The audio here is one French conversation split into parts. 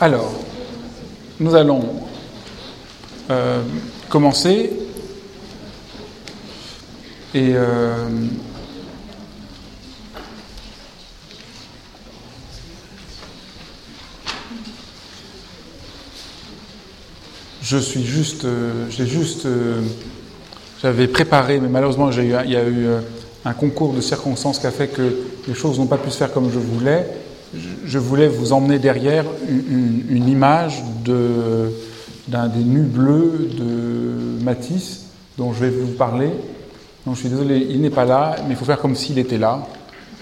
Alors, nous allons euh, commencer et euh, je suis juste, euh, j'ai juste, j'avais préparé, mais malheureusement il y a eu un concours de circonstances qui a fait que les choses n'ont pas pu se faire comme je voulais. Je voulais vous emmener derrière une, image d'un des nus bleus de Matisse dont je vais vous parler. Donc je suis désolé, il n'est pas là, mais il faut faire comme s'il était là.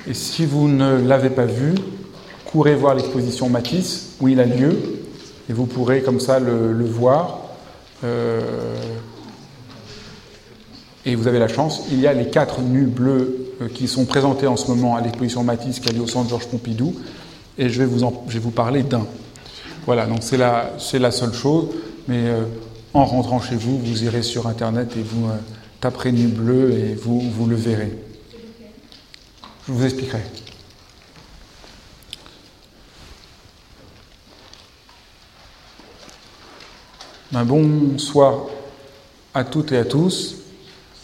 Et si vous ne l'avez pas vu, courez voir l'exposition Matisse où il a lieu et vous pourrez comme ça le, voir. Euh, et vous avez la chance, il y a les quatre nus bleus qui sont présentés en ce moment à l'exposition Matisse qui a lieu au centre Georges Pompidou, et je vais vous, je vais vous parler d'un. Voilà, donc c'est la, c'est la seule chose, mais euh, en rentrant chez vous, vous irez sur Internet et vous euh, taperez nu bleu et vous, vous le verrez. Je vous expliquerai. Bonsoir à toutes et à tous.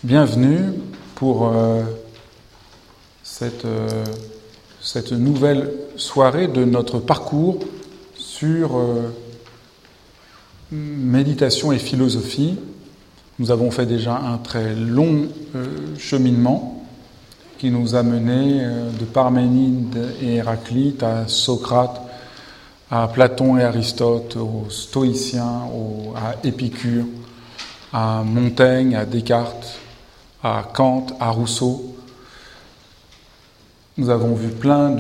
Bienvenue pour euh, cette, euh, cette, nouvelle soirée de notre parcours sur euh, méditation et philosophie. Nous avons fait déjà un très long cheminement qui nous a mené de Parménide et Héraclite à Socrate, à Platon et Aristote, aux stoïciens, à Épicure, à Montaigne, à Descartes, à Kant, à Rousseau. Nous avons vu plein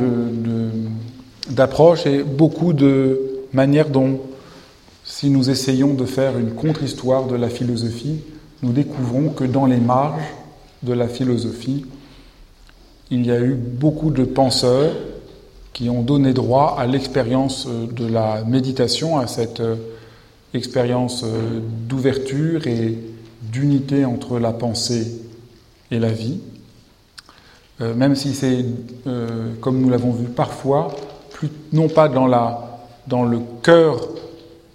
d'approches et beaucoup de manières dont, si nous essayons de faire une contre-histoire de la philosophie, nous découvrons que dans les marges de la philosophie, il y a eu beaucoup de penseurs qui ont donné droit à l'expérience de la méditation, à cette euh, expérience euh, d'ouverture et d'unité entre la pensée et la vie, euh, même si c'est, euh, comme nous l'avons vu parfois, non pas dans, la, dans le cœur,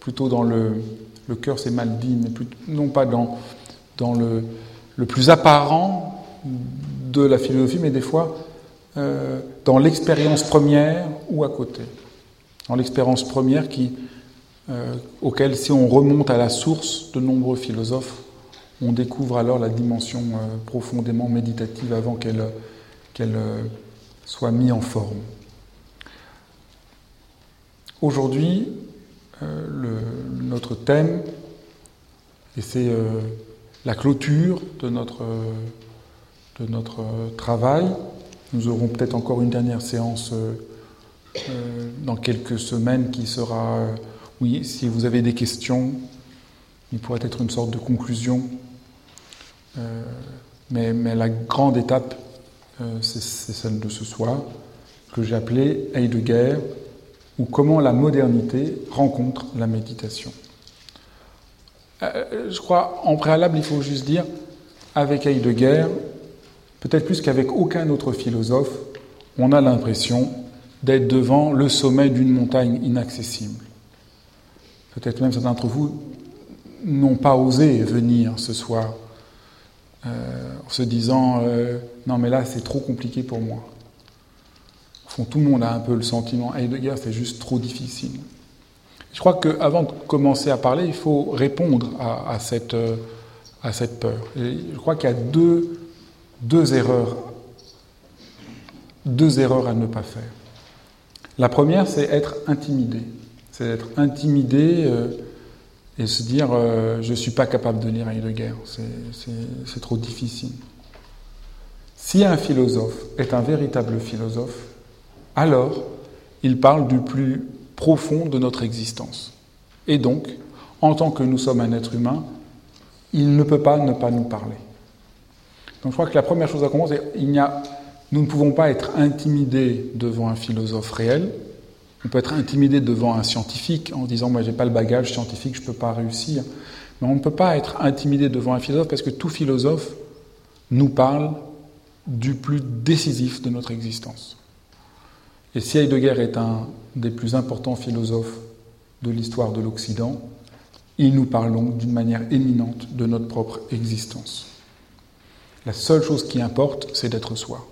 plutôt dans le, le cœur c'est mal dit, mais non pas dans, dans le, le, plus apparent de la philosophie, mais des fois euh, dans l'expérience première ou à côté. Dans l'expérience première qui, auquel, si on remonte à la source, de nombreux philosophes on découvre alors la dimension profondément méditative avant qu'elle euh, soit mise en forme. Aujourd'hui, euh, notre thème, et c'est la clôture de notre, travail, nous aurons peut-être encore une dernière séance dans quelques semaines qui sera, oui, si vous avez des questions, il pourrait être une sorte de conclusion euh, mais, la grande étape, euh, c'est celle de ce soir, que j'ai appelée Heidegger, ou comment la modernité rencontre la méditation. Euh, je crois, en préalable, il faut juste dire, avec Heidegger, peut-être plus qu'avec aucun autre philosophe, on a l'impression d'être devant le sommet d'une montagne inaccessible. Peut-être même certains d'entre vous n'ont pas osé venir ce soir euh, en se disant euh, non mais là c'est trop compliqué pour moi. Au fond, tout le monde a un peu le sentiment Heidegger c'est juste trop difficile. Je crois qu'avant de commencer à parler, il faut répondre à, cette, euh, cette peur. Je crois qu'il y a deux erreurs, deux erreurs à ne pas faire. La première, c'est être intimidé. C'est être intimidé et se dire euh, je ne suis pas capable de lire Heidegger, c'est trop difficile. Si un philosophe est un véritable philosophe, alors il parle du plus profond de notre existence. Et donc, en tant que nous sommes un être humain, il ne peut pas ne pas nous parler. Donc je crois que la première chose à comprendre, c'est nous ne pouvons pas être intimidés devant un philosophe réel, on peut être intimidé devant un scientifique en disant Moi, j'ai pas le bagage scientifique, je ne peux pas réussir. Mais on ne peut pas être intimidé devant un philosophe parce que tout philosophe nous parle du plus décisif de notre existence. Et si Heidegger est un des plus importants philosophes de l'histoire de l'Occident, il nous parle d'une manière éminente de notre propre existence. La seule chose qui importe, c'est d'être soi.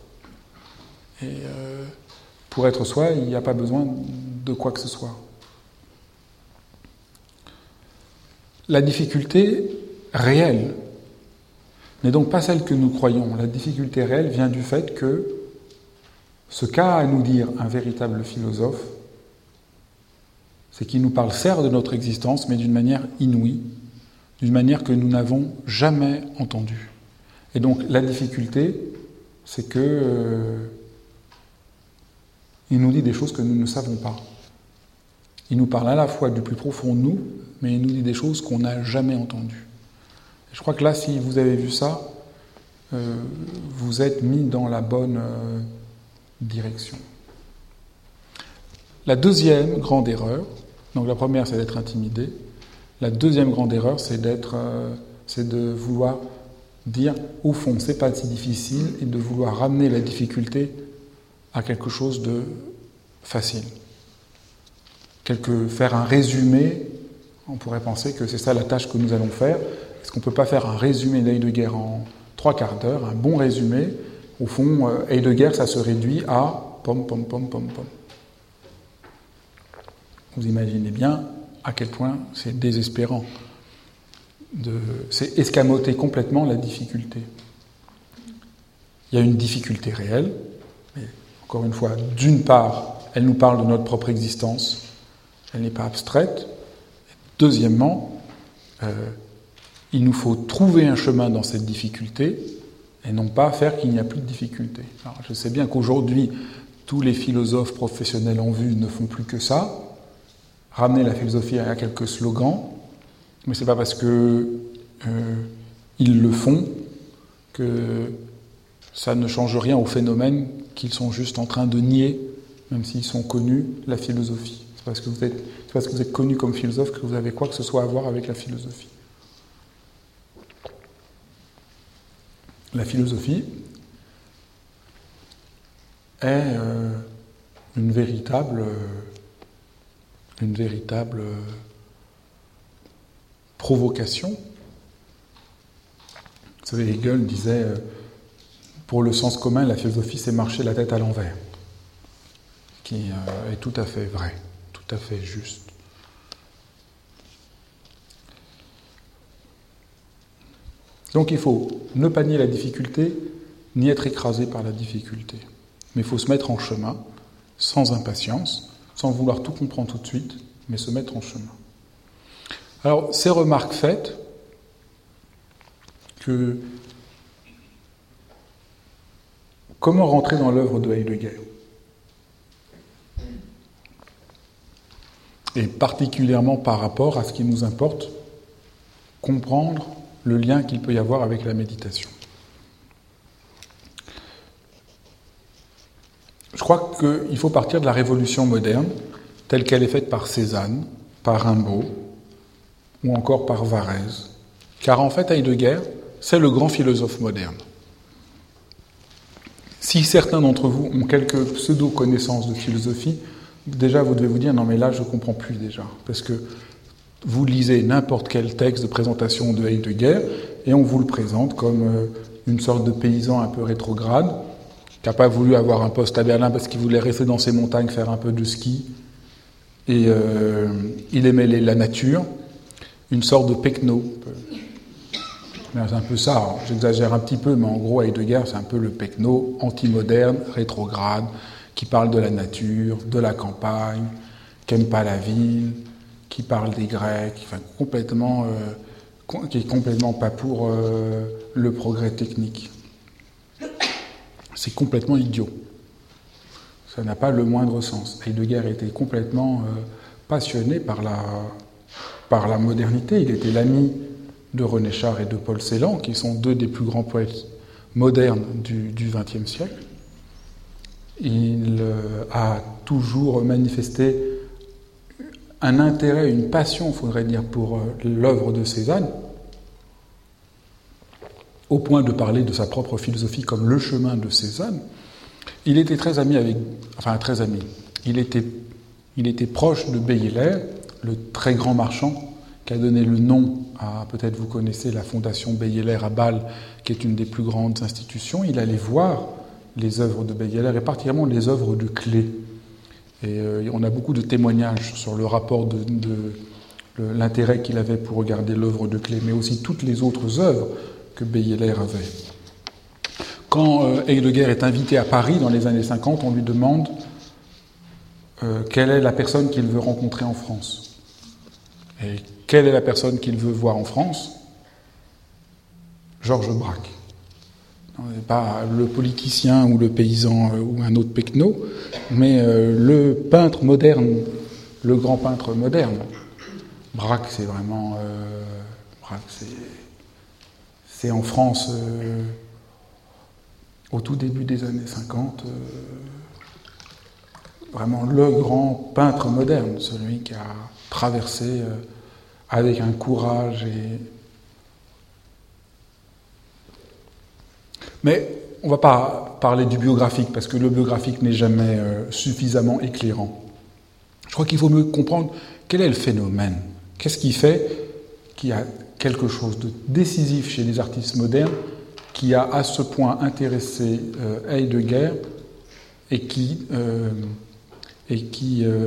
Et euh, pour être soi, il n'y a pas besoin de quoi que ce soit. La difficulté réelle n'est donc pas celle que nous croyons. La difficulté réelle vient du fait que ce qu'a à nous dire un véritable philosophe, c'est qu'il nous parle certes de notre existence, mais d'une manière inouïe, d'une manière que nous n'avons jamais entendue. Et donc la difficulté, c'est que euh, il nous dit des choses que nous ne savons pas. Il nous parle à la fois du plus profond nous, mais il nous dit des choses qu'on n'a jamais entendues. je crois que là, si vous avez vu ça, euh, vous êtes mis dans la bonne euh, direction. La deuxième grande erreur, donc la première c'est d'être intimidé, la deuxième grande erreur c'est d'être, c'est de vouloir dire au fond c'est pas si difficile et de vouloir ramener la difficulté à quelque chose de facile. Quelque, faire un résumé, on pourrait penser que c'est ça la tâche que nous allons faire. Est-ce qu'on ne peut pas faire un résumé d'Heidegger en trois quarts d'heure, un bon résumé? Au fond, euh, Heidegger, ça se réduit à pom, pom, pom, pom, pom. Vous imaginez bien à quel point c'est désespérant c'est escamoter complètement la difficulté. Il y a une difficulté réelle, mais encore une fois, d'une part, elle nous parle de notre propre existence, elle n'est pas abstraite. Deuxièmement, euh, il nous faut trouver un chemin dans cette difficulté et non pas faire qu'il n'y a plus de difficulté. Alors, je sais bien qu'aujourd'hui, tous les philosophes professionnels en vue ne font plus que ça, ramener la philosophie à quelques slogans, mais ce n'est pas parce qu'ils euh, le font que ça ne change rien au phénomène qu'ils sont juste en train de nier, même s'ils sont connus, la philosophie. C'est parce que vous êtes, parce que vous êtes connu comme philosophe que vous avez quoi que ce soit à voir avec la philosophie. La philosophie est euh, une véritable, une véritable provocation. Vous savez, Hegel disait euh, pour le sens commun, la philosophie, c'est marcher la tête à l'envers, qui euh, est tout à fait vrai, tout à fait juste. Donc il faut ne pas nier la difficulté, ni être écrasé par la difficulté. Mais il faut se mettre en chemin, sans impatience, sans vouloir tout comprendre tout de suite, mais se mettre en chemin. Alors, ces remarques faites, que comment rentrer dans l'œuvre de Heidegger Et particulièrement par rapport à ce qui nous importe, comprendre le lien qu'il peut y avoir avec la méditation. Je crois qu'il faut partir de la révolution moderne, telle qu'elle est faite par Cézanne, par Rimbaud, ou encore par Varèse. Car en fait, Heidegger, c'est le grand philosophe moderne. Si certains d'entre vous ont quelques pseudo-connaissances de philosophie, déjà vous devez vous dire non mais là je ne comprends plus déjà. Parce que vous lisez n'importe quel texte de présentation de Heidegger et on vous le présente comme euh, une sorte de paysan un peu rétrograde qui n'a pas voulu avoir un poste à Berlin parce qu'il voulait rester dans ses montagnes, faire un peu de ski. Et euh, il aimait la nature une sorte de pecno. C'est un peu ça, hein. j'exagère un petit peu, mais en gros, Heidegger, c'est un peu le pecno anti-moderne, rétrograde, qui parle de la nature, de la campagne, qui n'aime pas la ville, qui parle des Grecs, complètement, euh, qui est complètement pas pour euh, le progrès technique. C'est complètement idiot. Ça n'a pas le moindre sens. Heidegger était complètement euh, passionné par la, par la modernité. Il était l'ami de René Char et de Paul Celan, qui sont deux des plus grands poètes modernes du XXe siècle. Il euh, a toujours manifesté un intérêt, une passion, faudrait dire, pour euh, l'œuvre de Cézanne, au point de parler de sa propre philosophie comme le chemin de Cézanne. Il était très ami avec, enfin très ami, il était, il était proche de Beyeler, le très grand marchand qui a donné le nom à, peut-être vous connaissez, la fondation Beyeler à Bâle, qui est une des plus grandes institutions, il allait voir les œuvres de Beyeler et particulièrement les œuvres de Clé. Et euh, on a beaucoup de témoignages sur le rapport de, l'intérêt qu'il avait pour regarder l'œuvre de Clé, mais aussi toutes les autres œuvres que Beyeler avait. Quand euh, Heidegger est invité à Paris dans les années 50, on lui demande euh, quelle est la personne qu'il veut rencontrer en France? Quelle est la personne qu'il veut voir en France? Georges Braque. Pas le politicien ou le paysan euh, ou un autre pecno, mais euh, le peintre moderne, le grand peintre moderne. Braque, c'est vraiment. Braque, c'est en France, au tout début des années 50, vraiment le grand peintre moderne, celui qui a traversé euh, avec un courage et... Mais on ne va pas parler du biographique, parce que le biographique n'est jamais euh, suffisamment éclairant. Je crois qu'il faut mieux comprendre quel est le phénomène. Qu'est-ce qui fait qu'il y a quelque chose de décisif chez les artistes modernes qui a à ce point intéressé euh, Heidegger et qui euh,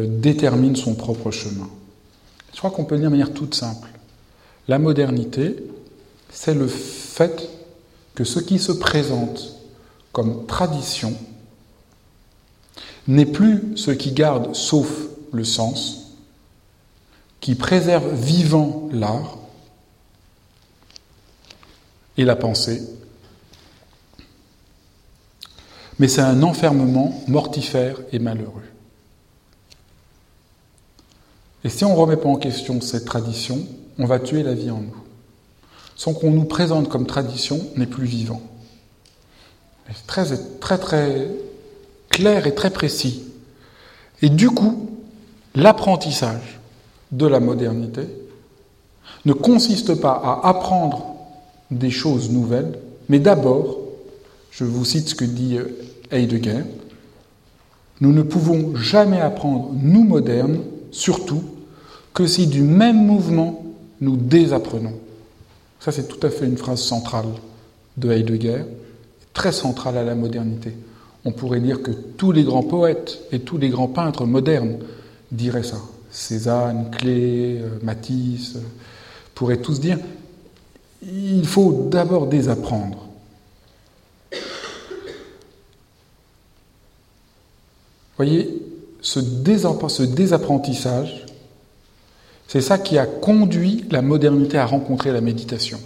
détermine son propre chemin? Je crois qu'on peut le dire de manière toute simple. La modernité, c'est le fait que ce qui se présente comme tradition n'est plus ce qui garde sauf le sens, qui préserve vivant l'art et la pensée, mais c'est un enfermement mortifère et malheureux. Et si on ne remet pas en question cette tradition, on va tuer la vie en nous. Sans qu'on nous présente comme tradition n'est plus vivant. C'est très, très, très clair et très précis. Et du coup, l'apprentissage de la modernité ne consiste pas à apprendre des choses nouvelles, mais d'abord, je vous cite ce que dit Heidegger, nous ne pouvons jamais apprendre, nous modernes, surtout, que si du même mouvement nous désapprenons. Ça, c'est tout à fait une phrase centrale de Heidegger, très centrale à la modernité. On pourrait dire que tous les grands poètes et tous les grands peintres modernes diraient ça. Cézanne, Clé, euh, Matisse euh, pourraient tous dire il faut d'abord désapprendre. Voyez, ce, désapprentissage, c'est ça qui a conduit la modernité à rencontrer la méditation.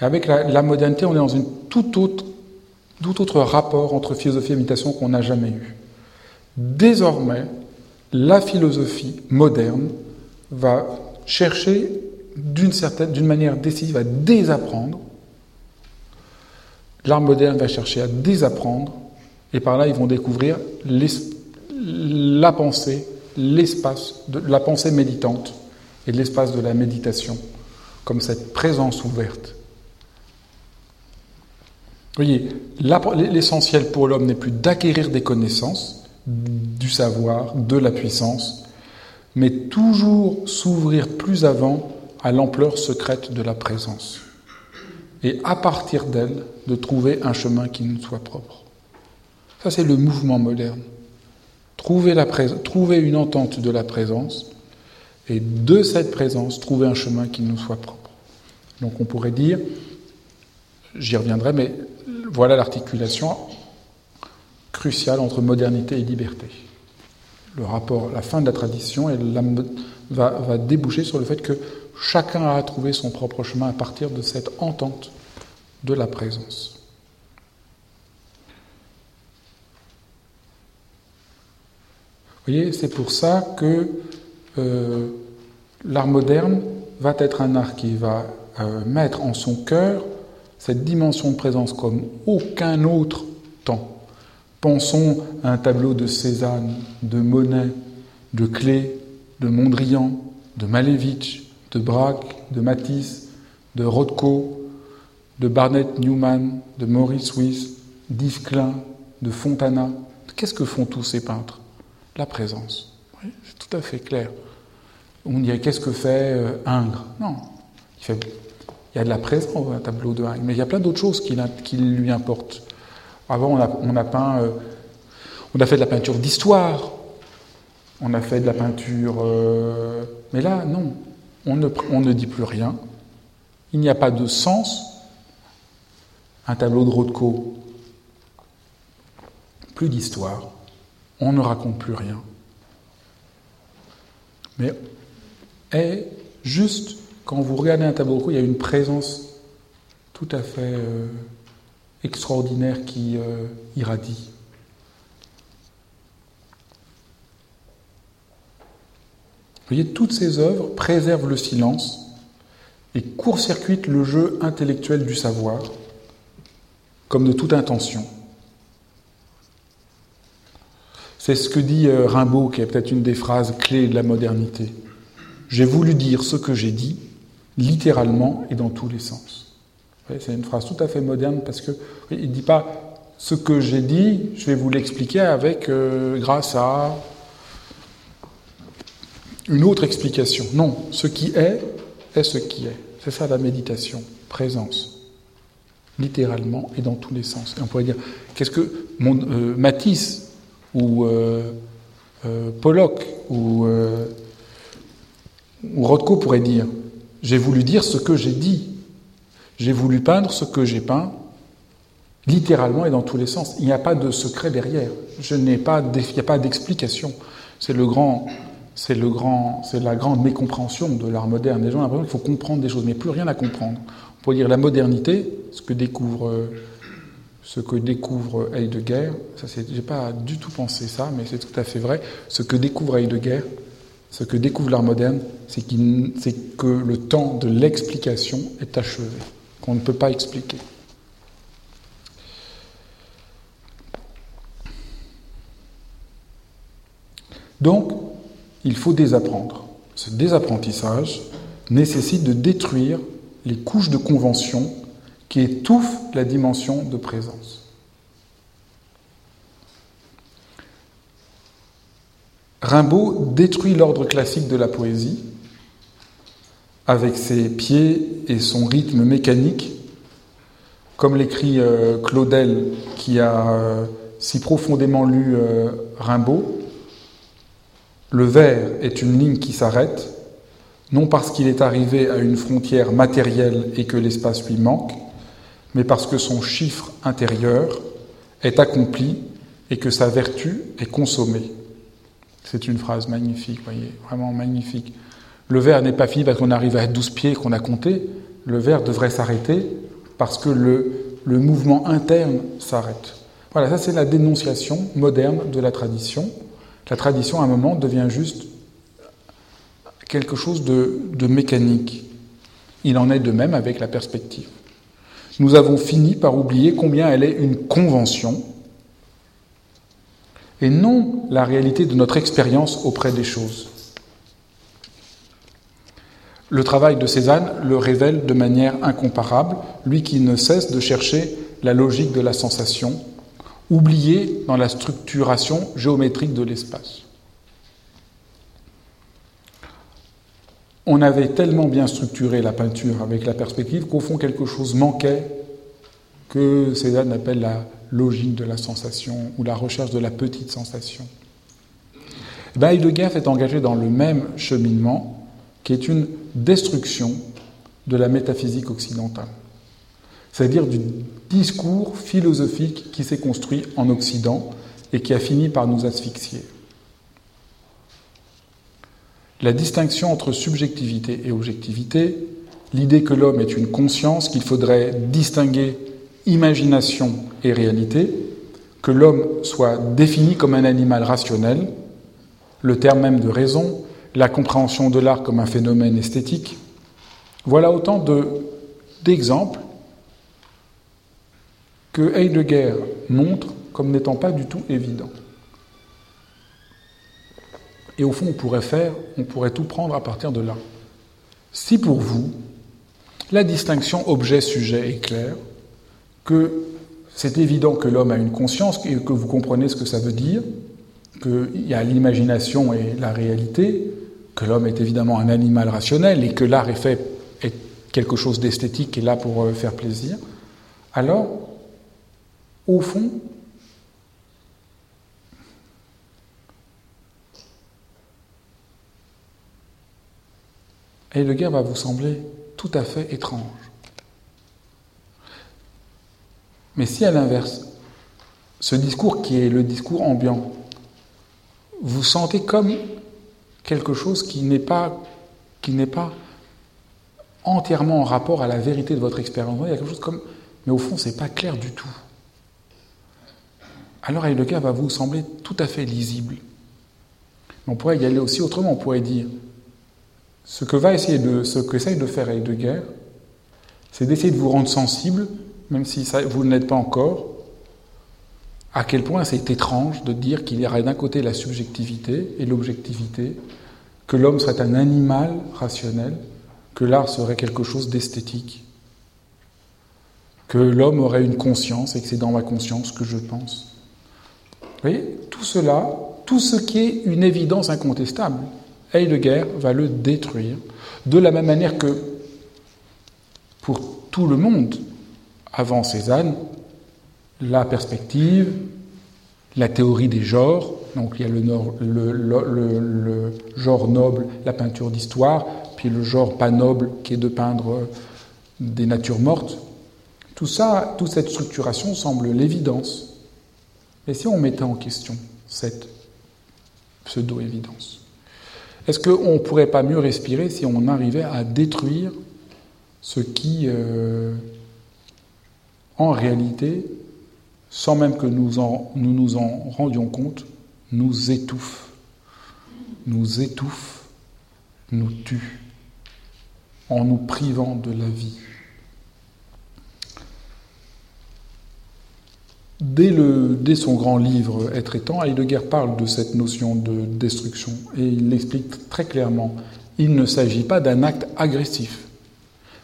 avec la, modernité, on est dans un tout autre, rapport entre philosophie et méditation qu'on n'a jamais eu. Désormais, la philosophie moderne va chercher d'une certaine, d'une manière décisive à désapprendre. L'art moderne va chercher à désapprendre, et par là, ils vont découvrir l'esprit la pensée, l'espace, de la pensée méditante et l'espace de la méditation, comme cette présence ouverte. Vous voyez, l'essentiel pour l'homme n'est plus d'acquérir des connaissances, du savoir, de la puissance, mais toujours s'ouvrir plus avant à l'ampleur secrète de la présence. Et à partir d'elle, de trouver un chemin qui nous soit propre. Ça, c'est le mouvement moderne trouver, une entente de la présence et de cette présence trouver un chemin qui nous soit propre. Donc on pourrait dire, j'y reviendrai, mais voilà l'articulation cruciale entre modernité et liberté. Le rapport, la fin de la tradition va déboucher sur le fait que chacun a trouvé son propre chemin à partir de cette entente de la présence. Voyez, c'est pour ça que euh, l'art moderne va être un art qui va euh, mettre en son cœur cette dimension de présence comme aucun autre temps. Pensons à un tableau de Cézanne, de Monet, de Clé, de Mondrian, de Malevich, de Braque, de Matisse, de Rothko, de Barnett Newman, de Maurice Wyss, d'Yves Klein, de Fontana. Qu'est-ce que font tous ces peintres? La présence. c'est tout à fait clair. On dirait qu'est-ce que fait euh, Ingres? Non. Il, y a de la présence dans un tableau de Ingres, mais il y a plein d'autres choses qui, lui importent. Avant, on a, on a peint, euh, on a fait de la peinture d'histoire, on a fait de la peinture. Euh, mais là, non. On ne, on ne dit plus rien. Il n'y a pas de sens. Un tableau de Rothko, plus d'histoire. On ne raconte plus rien. Mais juste, quand vous regardez un tableau il y a une présence tout à fait euh, extraordinaire qui euh, irradie. Vous voyez, toutes ces œuvres préservent le silence et court-circuitent le jeu intellectuel du savoir, comme de toute intention. C'est ce que dit euh, Rimbaud, qui est peut-être une des phrases clés de la modernité. J'ai voulu dire ce que j'ai dit, littéralement et dans tous les sens. C'est une phrase tout à fait moderne parce que il ne dit pas ce que j'ai dit, je vais vous l'expliquer avec euh, grâce à une autre explication. Non, ce qui est est ce qui est. C'est ça la méditation, présence, littéralement et dans tous les sens. On pourrait dire, qu'est-ce que euh, Matisse ou euh, euh, Pollock ou, ou Rothko pourraient dire J'ai voulu dire ce que j'ai dit. J'ai voulu peindre ce que j'ai peint, littéralement et dans tous les sens. Il n'y a pas de secret derrière. Je n'ai pas, il n'y a pas d'explication. C'est le grand c'est grand, c'est la grande mécompréhension de l'art moderne. Les gens ont l'impression qu'il faut comprendre des choses, mais plus rien à comprendre. On pourrait dire la modernité, ce que découvre, ce que découvre Heidegger, ça c'est, j'ai pas du tout pensé ça, mais c'est tout à fait vrai. Ce que découvre Heidegger, ce que découvre l'art moderne, c'est, c'est que le temps de l'explication est achevé, qu'on ne peut pas expliquer. Donc, il faut désapprendre. Ce désapprentissage nécessite de détruire les couches de convention qui étouffent la dimension de présence. Rimbaud détruit l'ordre classique de la poésie avec ses pieds et son rythme mécanique, comme l'écrit euh, Claudel qui a euh, si profondément lu euh, Rimbaud. Le vers est une ligne qui s'arrête, non parce qu'il est arrivé à une frontière matérielle et que l'espace lui manque, mais parce que son chiffre intérieur est accompli et que sa vertu est consommée. C'est une phrase magnifique, voyez, vraiment magnifique. Le vers n'est pas fini parce qu'on arrive à 12 pieds qu'on a compté, le vers devrait s'arrêter parce que le, le mouvement interne s'arrête. Voilà, ça c'est la dénonciation moderne de la tradition. La tradition, à un moment, devient juste quelque chose de, mécanique. Il en est de même avec la perspective. Nous avons fini par oublier combien elle est une convention et non la réalité de notre expérience auprès des choses. Le travail de Cézanne le révèle de manière incomparable, lui qui ne cesse de chercher la logique de la sensation, oublié dans la structuration géométrique de l'espace. On avait tellement bien structuré la peinture avec la perspective qu'au fond quelque chose manquait que Cézanne appelle la logique de la sensation ou la recherche de la petite sensation. Ben, Heidegger est engagé dans le même cheminement qui est une destruction de la métaphysique occidentale c'est-à-dire du discours philosophique qui s'est construit en Occident et qui a fini par nous asphyxier. La distinction entre subjectivité et objectivité, l'idée que l'homme est une conscience, qu'il faudrait distinguer imagination et réalité, que l'homme soit défini comme un animal rationnel, le terme même de raison, la compréhension de l'art comme un phénomène esthétique, voilà autant d'exemples que Heidegger montre comme n'étant pas du tout évident. Et au fond, on pourrait faire, on pourrait tout prendre à partir de là. Si pour vous, la distinction objet-sujet est claire, que c'est évident que l'homme a une conscience et que vous comprenez ce que ça veut dire, qu'il y a l'imagination et la réalité, que l'homme est évidemment un animal rationnel et que l'art est fait est quelque chose d'esthétique et là pour euh, faire plaisir, alors, au fond, Heidegger va vous sembler tout à fait étrange. Mais si à l'inverse, ce discours qui est le discours ambiant, vous sentez comme quelque chose qui n'est pas, qui n'est pas entièrement en rapport à la vérité de votre expérience. Il y a quelque chose comme, mais au fond, c'est pas clair du tout. Alors Heidegger va vous sembler tout à fait lisible. On pourrait y aller aussi autrement. On pourrait dire, ce que va essayer de, ce qu'essaye de faire Heidegger, c'est d'essayer de vous rendre sensible, même si vous ne l'êtes pas encore, à quel point c'est étrange de dire qu'il y aurait d'un côté la subjectivité et l'objectivité, que l'homme serait un animal rationnel, que l'art serait quelque chose d'esthétique, que l'homme aurait une conscience et que c'est dans ma conscience que je pense. Vous voyez, tout cela, tout ce qui est une évidence incontestable, Heidegger va le détruire, de la même manière que pour tout le monde, avant Cézanne, la perspective, la théorie des genres, donc il y a le, genre noble, la peinture d'histoire, puis le genre pas noble qui est de peindre des natures mortes. Tout ça, toute cette structuration semble l'évidence. Mais si on mettait en question cette pseudo-évidence Est-ce qu'on ne pourrait pas mieux respirer si on arrivait à détruire ce qui, euh, en réalité, sans même que nous, nous nous en rendions compte, nous étouffe, nous étouffe, nous tue, en nous privant de la vie? Dès, son grand livre Être et temps, Heidegger parle de cette notion de destruction et il l'explique très clairement. Il ne s'agit pas d'un acte agressif,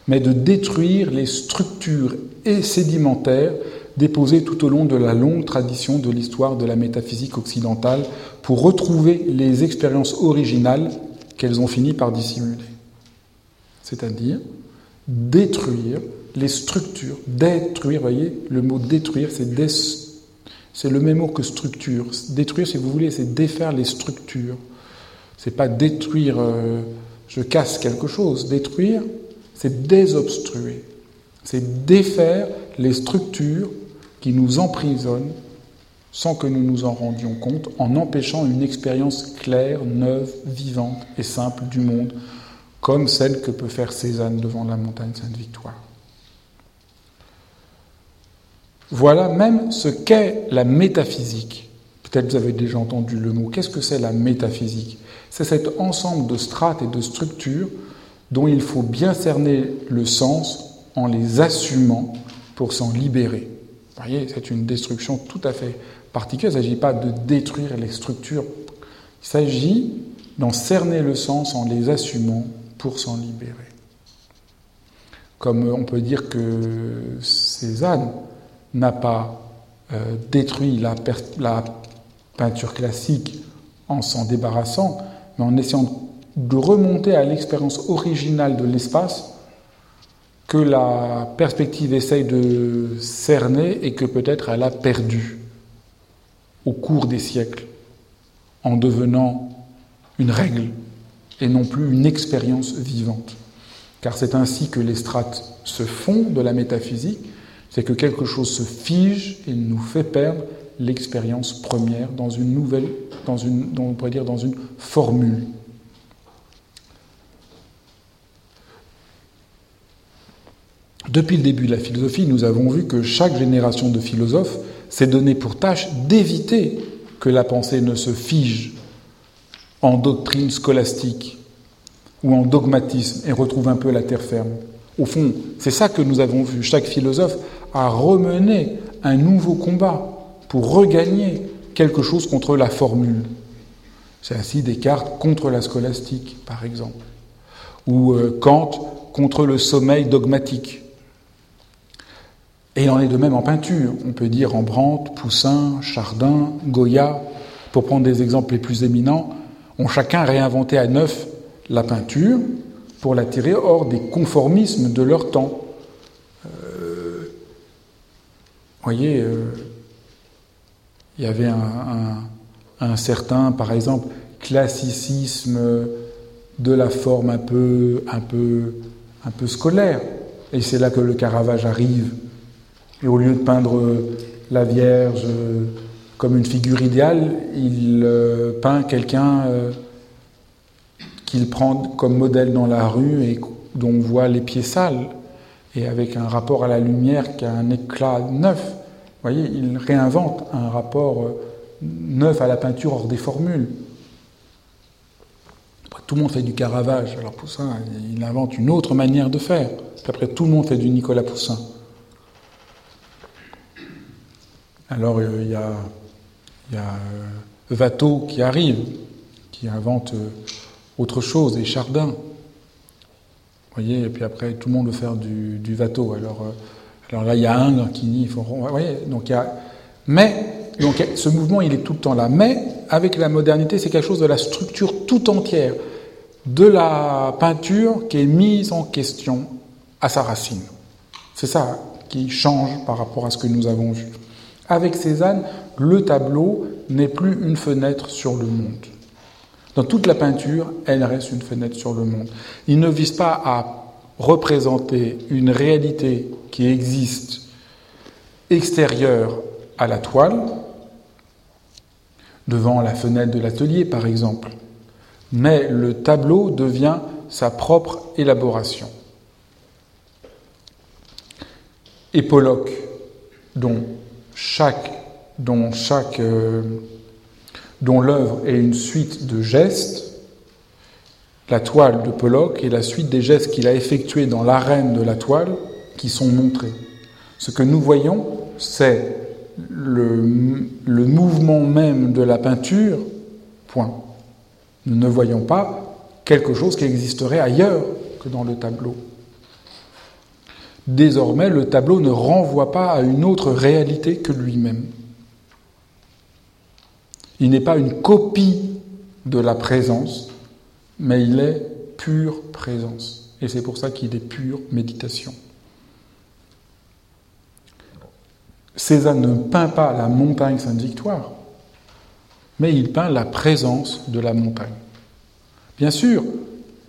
mais de détruire les structures et sédimentaires déposées tout au long de la longue tradition de l'histoire de la métaphysique occidentale pour retrouver les expériences originales qu'elles ont fini par dissimuler. C'est-à-dire détruire les structures, détruire, voyez, le mot détruire, c'est c'est le même mot que structure. Détruire, si vous voulez, c'est défaire les structures. C'est pas détruire, euh, je casse quelque chose. Détruire, c'est désobstruer. C'est défaire les structures qui nous emprisonne sans que nous nous en rendions compte, en empêchant une expérience claire, neuve, vivante et simple du monde, comme celle que peut faire Cézanne devant la montagne Sainte-Victoire. Voilà même ce qu'est la métaphysique. Peut-être vous avez déjà entendu le mot. Qu'est-ce que c'est la métaphysique? C'est cet ensemble de strates et de structures dont il faut bien cerner le sens en les assumant pour s'en libérer. Vous voyez, c'est une destruction tout à fait particulière. Il ne s'agit pas de détruire les structures. Il s'agit d'en cerner le sens en les assumant pour s'en libérer. Comme on peut dire que Cézanne n'a pas euh, détruit la, la, peinture classique en s'en débarrassant, mais en essayant de remonter à l'expérience originale de l'espace que la perspective essaye de cerner et que peut-être elle a perdu au cours des siècles en devenant une règle et non plus une expérience vivante. Car c'est ainsi que les strates se font de la métaphysique, c'est que quelque chose se fige et nous fait perdre l'expérience première dans une nouvelle, dans une, on pourrait dire dans une formule. Depuis le début de la philosophie, nous avons vu que chaque génération de philosophes s'est donné pour tâche d'éviter que la pensée ne se fige en doctrine scolastique ou en dogmatisme et retrouve un peu la terre ferme. Au fond, c'est ça que nous avons vu. Chaque philosophe a remené un nouveau combat pour regagner quelque chose contre la formule. C'est ainsi Descartes contre la scolastique, par exemple, ou euh, Kant contre le sommeil dogmatique. Et il en est de même en peinture. On peut dire Rembrandt, Poussin, Chardin, Goya, pour prendre des exemples les plus éminents, ont chacun réinventé à neuf la peinture pour la tirer hors des conformismes de leur temps. Euh, vous voyez, euh, il y avait un, certain, par exemple, classicisme de la forme un peu, un peu, un peu scolaire. Et c'est là que le Caravage arrive. Et au lieu de peindre la Vierge comme une figure idéale, il euh, peint quelqu'un euh, qu'il prend comme modèle dans la rue et dont on voit les pieds sales, et avec un rapport à la lumière qui a un éclat neuf. Vous voyez, il réinvente un rapport euh, neuf à la peinture hors des formules. tout le monde fait du Caravage, alors Poussin, il invente une autre manière de faire. Après, tout le monde fait du Nicolas Poussin. Alors, il y a il euh, Watteau qui arrive, qui invente euh, autre chose, et Chardin. Voyez, et puis après, tout le monde veut faire du, du Watteau. Alors, euh, alors là, il y a qui nie. Faut, vous voyez, donc il y. Mais, donc ce mouvement, il est tout le temps là. Mais, avec la modernité, c'est quelque chose de la structure tout entière de la peinture qui est mise en question à sa racine. C'est ça qui change par rapport à ce que nous avons vu. Avec Cézanne, le tableau n'est plus une fenêtre sur le monde. Dans toute la peinture, elle reste une fenêtre sur le monde. Il ne vise pas à représenter une réalité qui existe extérieure à la toile, devant la fenêtre de l'atelier par exemple, mais le tableau devient sa propre élaboration. Et Pollock, dont chaque euh, dont l'œuvre est une suite de gestes, la toile de Pollock est la suite des gestes qu'il a effectués dans l'arène de la toile qui sont montrés. Ce que nous voyons, c'est le, le, mouvement même de la peinture, point. Nous ne voyons pas quelque chose qui existerait ailleurs que dans le tableau. Désormais, le tableau ne renvoie pas à une autre réalité que lui-même. Il n'est pas une copie de la présence, mais il est pure présence. Et c'est pour ça qu'il est pure méditation. Cézanne ne peint pas la montagne Sainte-Victoire, mais il peint la présence de la montagne. Bien sûr,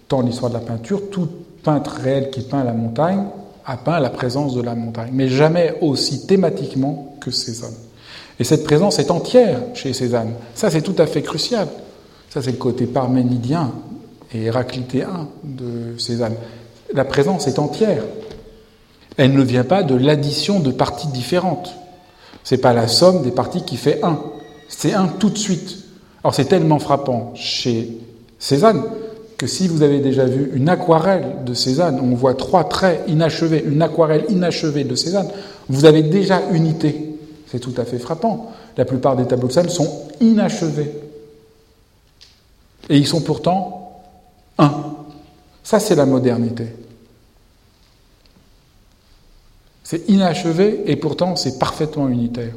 dans l'histoire de la peinture, tout peintre réel qui peint la montagne a peint la présence de la montagne, mais jamais aussi thématiquement que Cézanne. Et cette présence est entière chez Cézanne. Ça, c'est tout à fait crucial. Ça, c'est le côté parménidien et héraclitéen de Cézanne. La présence est entière. Elle ne vient pas de l'addition de parties différentes. C'est pas la somme des parties qui fait un. C'est un tout de suite. Alors c'est tellement frappant chez Cézanne que si vous avez déjà vu une aquarelle de Cézanne, on voit trois traits inachevés, une aquarelle inachevée de Cézanne, vous avez déjà unité. C'est tout à fait frappant. La plupart des tableaux de Cézanne sont inachevés. Et ils sont pourtant un. Ça, c'est la modernité. C'est inachevé et pourtant c'est parfaitement unitaire.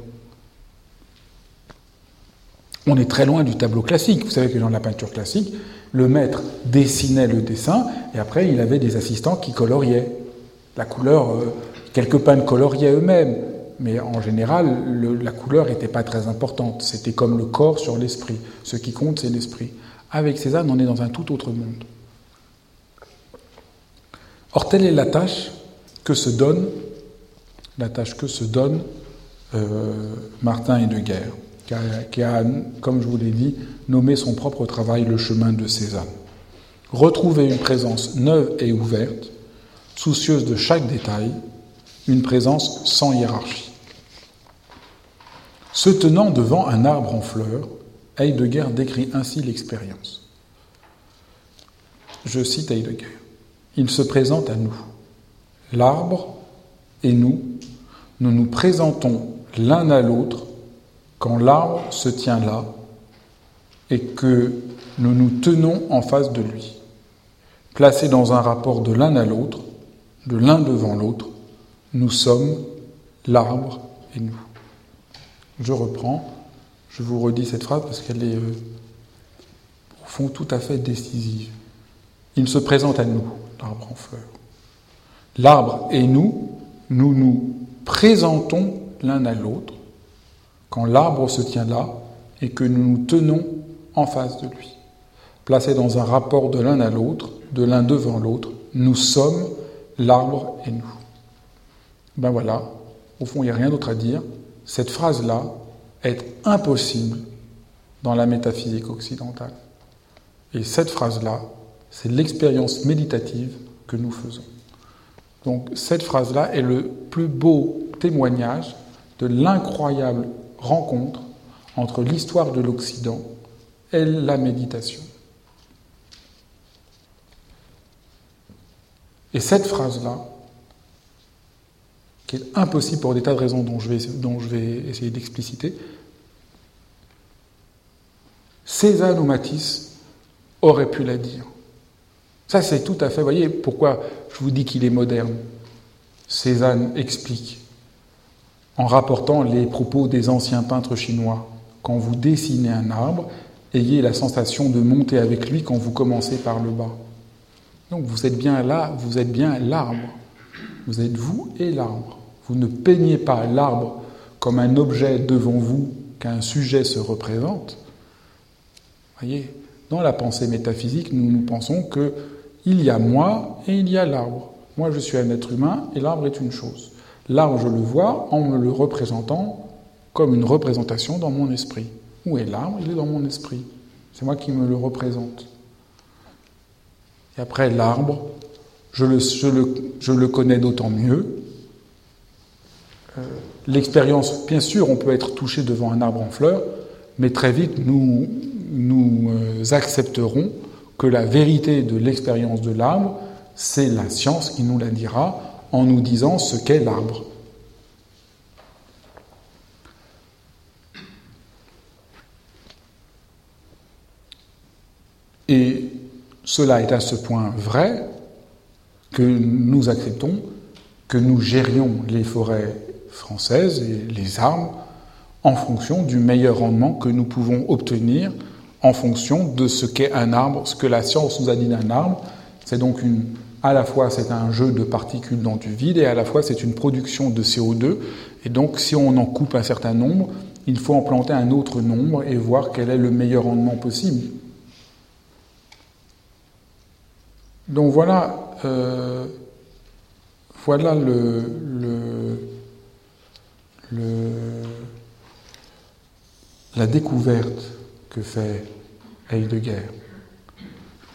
On est très loin du tableau classique. Vous savez que dans la peinture classique, le maître dessinait le dessin et après il avait des assistants qui coloriaient. La couleur, euh, quelques peintres coloriaient eux-mêmes, mais en général, la couleur n'était pas très importante. C'était comme le corps sur l'esprit. Ce qui compte, c'est l'esprit. Avec Cézanne, on est dans un tout autre monde. Or, telle est la tâche que se donne, la tâche que se donne euh, Martin et de Guerre, qui a, qui a, comme je vous l'ai dit, nommé son propre travail le chemin de Cézanne. Retrouver une présence neuve et ouverte, soucieuse de chaque détail, une présence sans hiérarchie. Se tenant devant un arbre en fleurs, Heidegger décrit ainsi l'expérience. Je cite Heidegger. Il se présente à nous. L'arbre et nous, nous nous présentons l'un à l'autre quand l'arbre se tient là et que nous nous tenons en face de lui. Placés dans un rapport de l'un à l'autre, de l'un devant l'autre, nous sommes l'arbre et nous. Je reprends, je vous redis cette phrase parce qu'elle est euh, au fond tout à fait décisive. il se présente à nous, l'arbre en fleurs. L'arbre et nous, nous nous présentons l'un à l'autre quand l'arbre se tient là et que nous nous tenons en face de lui. Placés dans un rapport de l'un à l'autre, de l'un devant l'autre, nous sommes l'arbre et nous. Ben voilà, au fond, il n'y a rien d'autre à dire. Cette phrase-là est impossible dans la métaphysique occidentale. Et cette phrase-là, c'est l'expérience méditative que nous faisons. Donc cette phrase-là est le plus beau témoignage de l'incroyable rencontre entre l'histoire de l'Occident et la méditation. Et cette phrase-là, qui est impossible pour des tas de raisons dont je vais, dont je vais essayer d'expliciter, Cézanne ou Matisse auraient pu la dire. Ça, c'est tout à fait. Vous voyez pourquoi je vous dis qu'il est moderne Cézanne explique en rapportant les propos des anciens peintres chinois. Quand vous dessinez un arbre, ayez la sensation de monter avec lui quand vous commencez par le bas. Donc vous êtes bien là, vous êtes bien l'arbre. Vous êtes vous et l'arbre. Vous ne peignez pas l'arbre comme un objet devant vous qu'un sujet se représente. Voyez, dans la pensée métaphysique, nous nous pensons que il y a moi et il y a l'arbre. Moi, je suis un être humain et l'arbre est une chose. L'arbre, je le vois en me le représentant comme une représentation dans mon esprit. Où est l'arbre? Il est dans mon esprit. C'est moi qui me le représente. Et après, l'arbre, je le, je le, connais d'autant mieux. Euh, l'expérience, bien sûr, on peut être touché devant un arbre en fleurs, mais très vite, nous, nous euh, accepterons que la vérité de l'expérience de l'arbre, c'est la science qui nous la dira en nous disant ce qu'est l'arbre. Et cela est à ce point vrai que nous acceptons que nous gérions les forêts françaises et les arbres en fonction du meilleur rendement que nous pouvons obtenir en fonction de ce qu'est un arbre, ce que la science nous a dit d'un arbre. C'est donc une, à la fois c'est un jeu de particules dans du vide et à la fois c'est une production de CO2. Et donc si on en coupe un certain nombre, il faut en planter un autre nombre et voir quel est le meilleur rendement possible. Donc voilà, euh, voilà le, la découverte que fait Heidegger.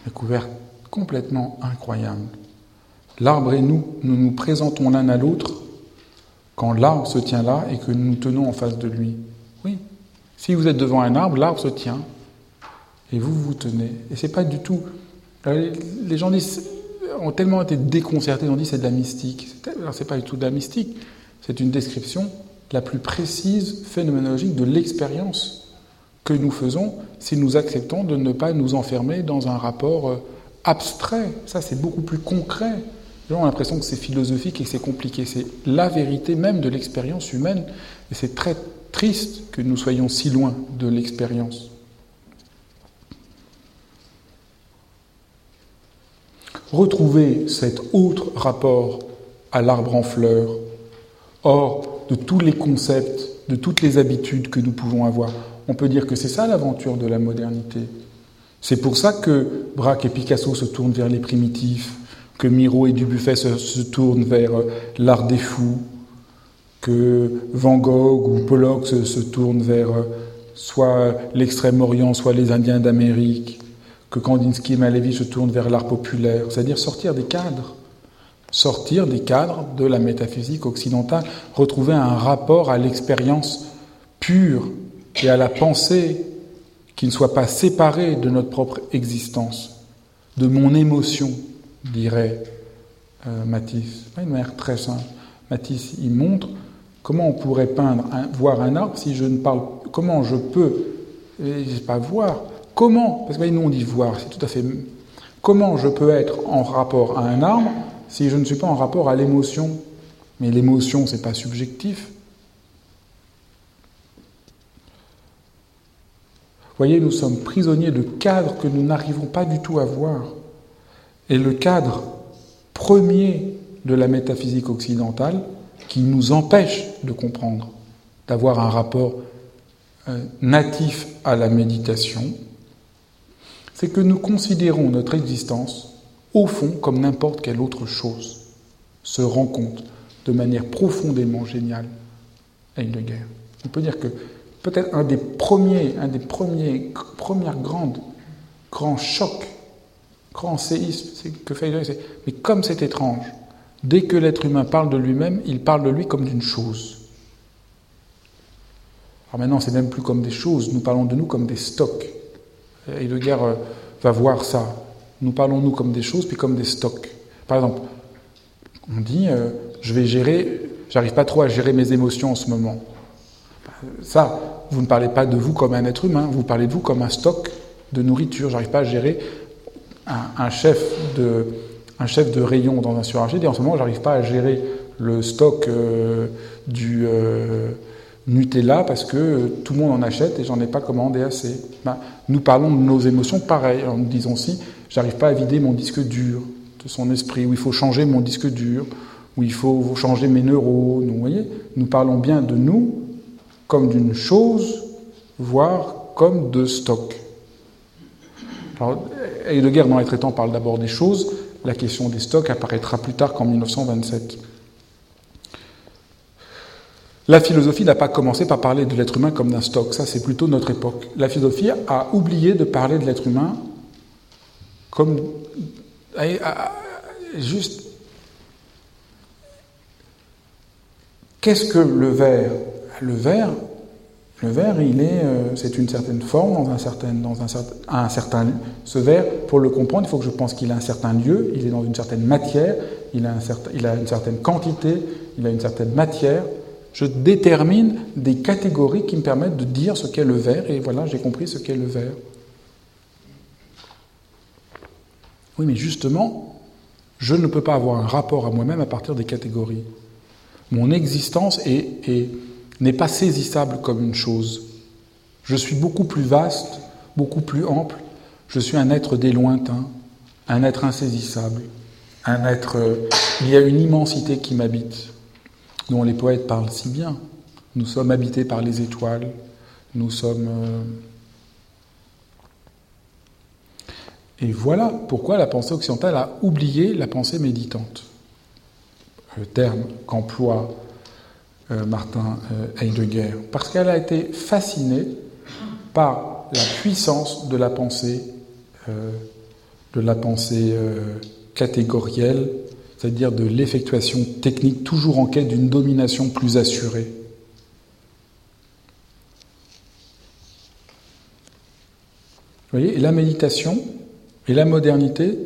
Découverte complètement incroyable. L'arbre et nous, nous nous présentons l'un à l'autre quand l'arbre se tient là et que nous nous tenons en face de lui. Oui. Si vous êtes devant un arbre, l'arbre se tient et vous vous tenez. Et c'est pas du tout. Les gens ont tellement été déconcertés, ils ont dit c'est de la mystique. Alors c'est pas du tout de la mystique. C'est une description la plus précise phénoménologique de l'expérience que nous faisons si nous acceptons de ne pas nous enfermer dans un rapport euh, abstrait. Ça, c'est beaucoup plus concret. Les gens l'impression que c'est philosophique et que c'est compliqué. C'est la vérité même de l'expérience humaine. Et c'est très triste que nous soyons si loin de l'expérience. Retrouver cet autre rapport à l'arbre en fleurs, hors de tous les concepts, de toutes les habitudes que nous pouvons avoir. On peut dire que c'est ça l'aventure de la modernité. C'est pour ça que Braque et Picasso se tournent vers les primitifs, que Miro et Dubuffet se, tournent vers euh, l'art des fous, que Van Gogh ou Pollock se, tournent vers euh, soit l'extrême-orient, soit les Indiens d'Amérique, que Kandinsky et Malevich se tournent vers l'art populaire, c'est-à-dire sortir des cadres, sortir des cadres de la métaphysique occidentale, retrouver un rapport à l'expérience pure et à la pensée qui ne soit pas séparée de notre propre existence, de mon émotion, dirait euh, Matisse. Une manière très simple. Matisse, il montre comment on pourrait peindre, voir un arbre si je ne parle, comment je peux, je pas voir, comment, parce que nous on dit voir, c'est tout à fait, comment je peux être en rapport à un arbre si je ne suis pas en rapport à l'émotion Mais l'émotion, c'est pas subjectif, voyez, nous sommes prisonniers de cadres que nous n'arrivons pas du tout à voir. est le cadre premier de la métaphysique occidentale qui nous empêche de comprendre, d'avoir un rapport euh, natif à la méditation, c'est que nous considérons notre existence au fond comme n'importe quelle autre chose, se rend compte de manière profondément géniale Heidegger. On peut dire que peut-être un des premiers, un des premiers, premières grandes, grands chocs, grands séismes, c'est que fait Heidegger, c'est mais comme c'est étrange, dès que l'être humain parle de lui-même, il parle de lui comme d'une chose. Alors maintenant, c'est même plus comme des choses, nous parlons de nous comme des stocks. Heidegger euh, va voir ça. Nous parlons nous comme des choses, puis comme des stocks. Par exemple, on dit, euh, je vais gérer, j'arrive pas trop à gérer mes émotions en ce moment. Ça, vous ne parlez pas de vous comme un être humain, vous parlez de vous comme un stock de nourriture. J'arrive pas à gérer un, chef de, un chef de rayon dans un supermarché. Et en ce moment, j'arrive pas à gérer le stock euh, du euh, Nutella parce que tout le monde en achète et j'en ai pas commandé assez. Ben, nous parlons de nos émotions pareil, en nous disant aussi, j'arrive pas à vider mon disque dur de son esprit, ou il faut changer mon disque dur, ou il faut changer mes neurones. Vous voyez, nous parlons bien de nous comme d'une chose, voire comme de stock. Alors, Heidegger, dans les traitants, parle d'abord des choses. La question des stocks apparaîtra plus tard qu'en 1927. La philosophie n'a pas commencé par parler de l'être humain comme d'un stock, ça c'est plutôt notre époque. La philosophie a oublié de parler de l'être humain comme juste qu'est-ce que le verre? Le verre, le verre, il est, euh, c'est une certaine forme dans un certain, dans un certain, un certain, ce verre, pour le comprendre, il faut que je pense qu'il a un certain lieu, il est dans une certaine matière, il a, un certain, il a une certaine quantité, il a une certaine matière. Je détermine des catégories qui me permettent de dire ce qu'est le verre, et voilà, j'ai compris ce qu'est le verre. Oui, mais justement, je ne peux pas avoir un rapport à moi-même à partir des catégories. Mon existence est, est n'est pas saisissable comme une chose. Je suis beaucoup plus vaste, beaucoup plus ample. Je suis un être des lointains, un être insaisissable, un être. Euh, il y a une immensité qui m'habite, dont les poètes parlent si bien. Nous sommes habités par les étoiles, nous sommes. Euh, et voilà pourquoi la pensée occidentale a oublié la pensée méditante. Le terme qu'emploie euh, Martin euh, Heidegger, parce qu'elle a été fascinée par la puissance de la pensée, euh, de la pensée catégorielle, c'est-à-dire de l'effectuation technique, toujours en quête d'une domination plus assurée. Vous voyez, la méditation et la modernité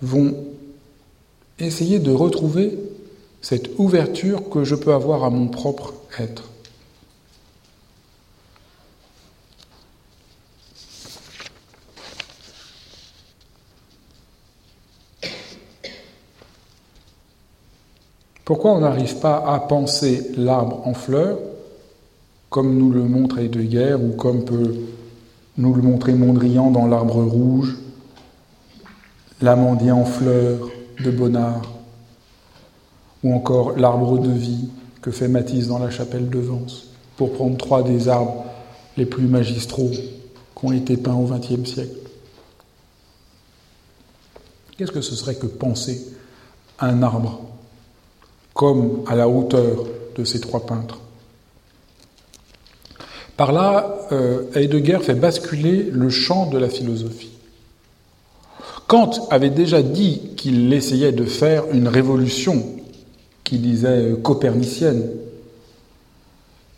vont essayer de retrouver cette ouverture que je peux avoir à mon propre être. Pourquoi on n'arrive pas à penser l'arbre en fleurs, comme nous le montre Heidegger, ou comme peut nous le montrer Mondrian dans L'arbre rouge, L'amandier en fleurs de Bonnard ou encore l'arbre de vie que fait Matisse dans la chapelle de Vence, pour prendre trois des arbres les plus magistraux qui ont été peints au XXe siècle. Qu'est-ce que ce serait que penser un arbre comme à la hauteur de ces trois peintres? Par là, euh, Heidegger fait basculer le champ de la philosophie. Kant avait déjà dit qu'il essayait de faire une révolution qui disait copernicienne,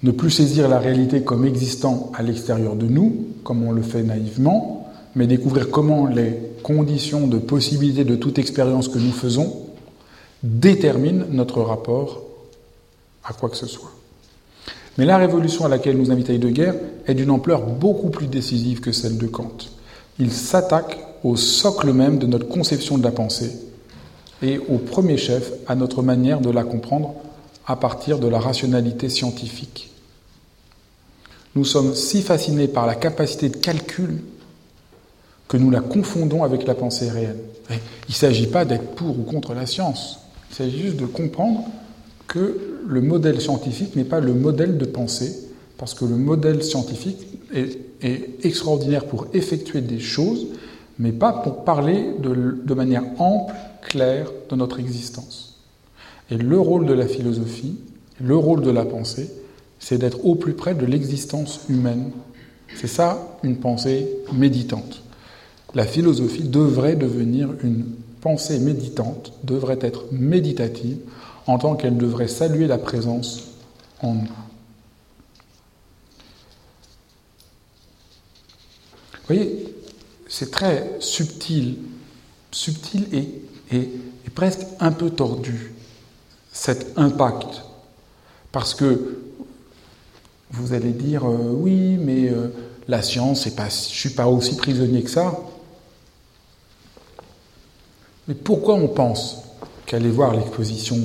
ne plus saisir la réalité comme existant à l'extérieur de nous, comme on le fait naïvement, mais découvrir comment les conditions de possibilité de toute expérience que nous faisons déterminent notre rapport à quoi que ce soit. Mais la révolution à laquelle nous invite Heidegger est d'une ampleur beaucoup plus décisive que celle de Kant. Il s'attaque au socle même de notre conception de la pensée, et au premier chef à notre manière de la comprendre à partir de la rationalité scientifique. Nous sommes si fascinés par la capacité de calcul que nous la confondons avec la pensée réelle. Il ne s'agit pas d'être pour ou contre la science. Il s'agit juste de comprendre que le modèle scientifique n'est pas le modèle de pensée, parce que le modèle scientifique est, extraordinaire pour effectuer des choses, mais pas pour parler de, manière ample, claire de notre existence. Et le rôle de la philosophie, le rôle de la pensée, c'est d'être au plus près de l'existence humaine. C'est ça une pensée méditante. La philosophie devrait devenir une pensée méditante, devrait être méditative, en tant qu'elle devrait saluer la présence en nous. Vous voyez, c'est très subtil, subtil et, presque un peu tordu, cet impact. Parce que vous allez dire, euh, oui, mais euh, la science, pas, je ne suis pas aussi prisonnier que ça. Mais pourquoi on pense qu'aller voir l'exposition,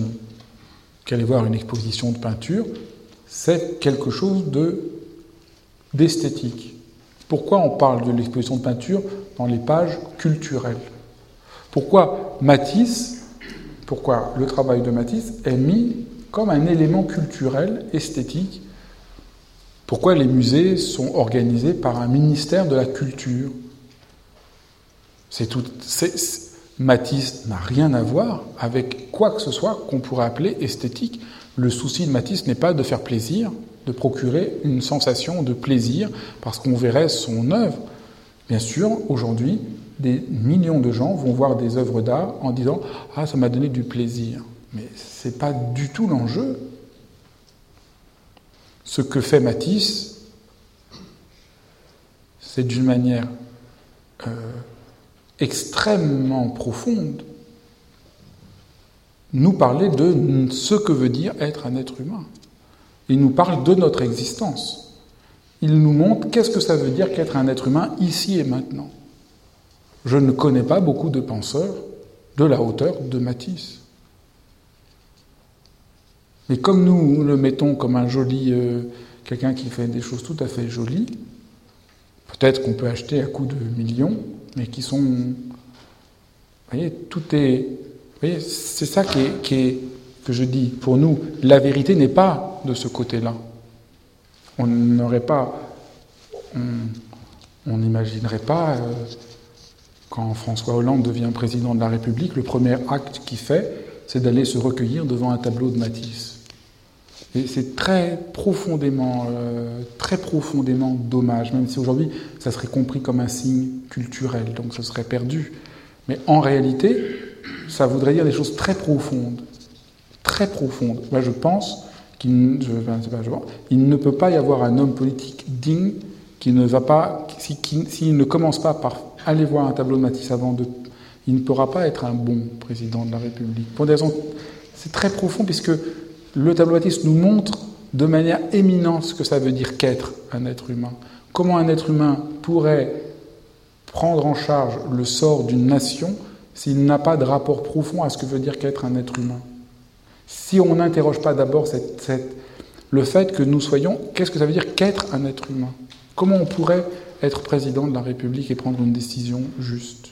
qu'aller voir une exposition de peinture, c'est quelque chose de d'esthétique? Pourquoi on parle de l'exposition de peinture dans les pages culturelles? Pourquoi Matisse, pourquoi le travail de Matisse est mis comme un élément culturel, esthétique? Pourquoi les musées sont organisés par un ministère de la culture? Matisse n'a rien à voir avec quoi que ce soit qu'on pourrait appeler esthétique. Le souci de Matisse n'est pas de faire plaisir, de procurer une sensation de plaisir parce qu'on verrait son œuvre. Bien sûr, aujourd'hui, des millions de gens vont voir des œuvres d'art en disant Ah, ça m'a donné du plaisir. Mais ce n'est pas du tout l'enjeu. Ce que fait Matisse, c'est d'une manière euh, extrêmement profonde, nous parler de ce que veut dire être un être humain. Il nous parle de notre existence. Il nous montre qu'est-ce que ça veut dire qu'être un être humain ici et maintenant. Je ne connais pas beaucoup de penseurs de la hauteur de Matisse. Mais comme nous le mettons comme un joli, euh, quelqu'un qui fait des choses tout à fait jolies, peut-être qu'on peut acheter à coup de millions, mais qui sont. Vous voyez, tout est. Vous voyez, c'est ça qui est, que je dis. Pour nous, la vérité n'est pas de ce côté-là. On n'aurait pas. On n'imaginerait pas, euh, quand François Hollande devient président de la République, le premier acte qu'il fait, c'est d'aller se recueillir devant un tableau de Matisse. Et c'est très profondément, euh, très profondément dommage, même si aujourd'hui ça serait compris comme un signe culturel, donc ce serait perdu. Mais en réalité, ça voudrait dire des choses très profondes, très profondes. Moi, je pense qu'il il ne peut pas y avoir un homme politique digne qui ne va pas, s'il ne commence pas par aller voir un tableau de Matisse avant de, il ne pourra pas être un bon président de la République. Pour des raisons, c'est très profond puisque le tableau Matisse nous montre de manière éminente ce que ça veut dire qu'être un être humain. Comment un être humain pourrait prendre en charge le sort d'une nation s'il n'a pas de rapport profond à ce que veut dire qu'être un être humain Si on n'interroge pas d'abord le fait que nous soyons, qu'est-ce que ça veut dire qu'être un être humain? Comment on pourrait être président de la République et prendre une décision juste?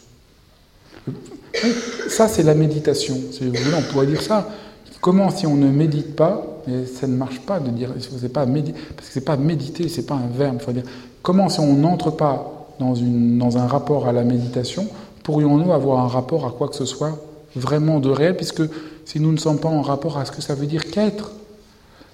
Ça, c'est la méditation. on pourrait dire ça. Comment, si on ne médite pas, et ça ne marche pas de dire, parce que c'est pas méditer, c'est pas un verbe, faut dire, comment, si on n'entre pas dans, dans un rapport à la méditation, pourrions-nous avoir un rapport à quoi que ce soit vraiment de réel, puisque si nous ne sommes pas en rapport à ce que ça veut dire qu'être,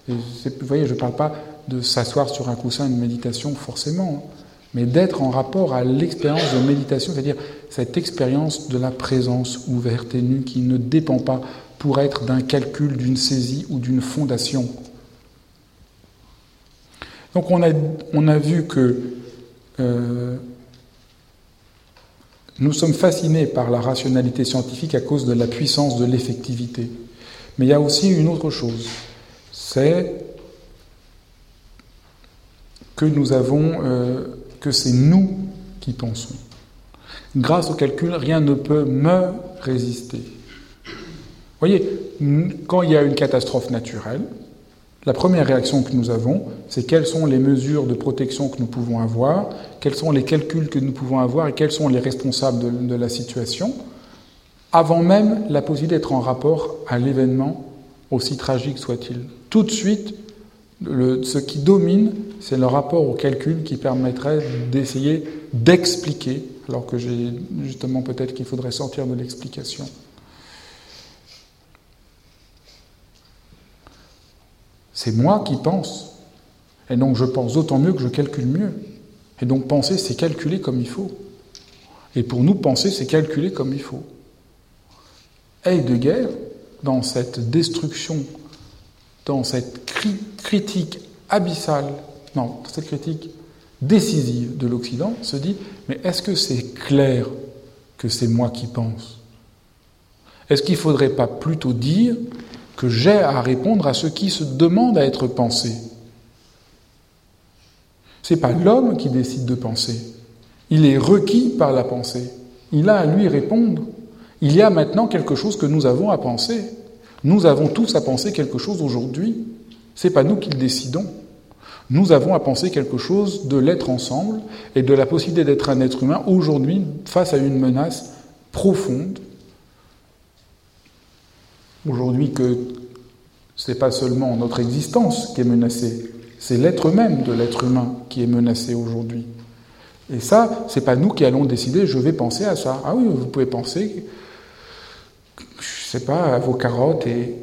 vous voyez, je ne parle pas de s'asseoir sur un coussin de méditation forcément, mais d'être en rapport à l'expérience de méditation, c'est-à-dire cette expérience de la présence ouverte et nue qui ne dépend pas pour être d'un calcul, d'une saisie ou d'une fondation. Donc on a, on a vu que euh, nous sommes fascinés par la rationalité scientifique à cause de la puissance de l'effectivité. Mais il y a aussi une autre chose, c'est que nous avons, euh, que c'est nous qui pensons. Grâce au calcul, rien ne peut me résister voyez, quand il y a une catastrophe naturelle, La première réaction que nous avons, c'est quelles sont les mesures de protection que nous pouvons avoir, quels sont les calculs que nous pouvons avoir et quels sont les responsables de, la situation, avant même la possibilité d'être en rapport à l'événement, aussi tragique soit-il. Tout de suite, ce qui domine, c'est le rapport au calcul qui permettrait d'essayer d'expliquer, alors que j'ai justement peut-être qu'il faudrait sortir de l'explication. C'est moi qui pense. Et donc je pense d'autant mieux que je calcule mieux. Et donc penser, c'est calculer comme il faut. Et pour nous, penser, c'est calculer comme il faut. Heidegger, dans cette destruction, dans cette critique abyssale, non, dans cette critique décisive de l'Occident, se dit, mais est-ce que c'est clair que c'est moi qui pense? Est-ce qu'il ne faudrait pas plutôt dire que j'ai à répondre à ce qui se demande à être pensé. Ce n'est pas l'homme qui décide de penser. Il est requis par la pensée. Il a à lui répondre. Il y a maintenant quelque chose que nous avons à penser. Nous avons tous à penser quelque chose aujourd'hui. Ce n'est pas nous qui le décidons. Nous avons à penser quelque chose de l'être ensemble et de la possibilité d'être un être humain aujourd'hui face à une menace profonde aujourd'hui que ce n'est pas seulement notre existence qui est menacée, c'est l'être même de l'être humain qui est menacé aujourd'hui. Et ça, c'est pas nous qui allons décider, je vais penser à ça. Ah oui, vous pouvez penser, je sais pas, à vos carottes et.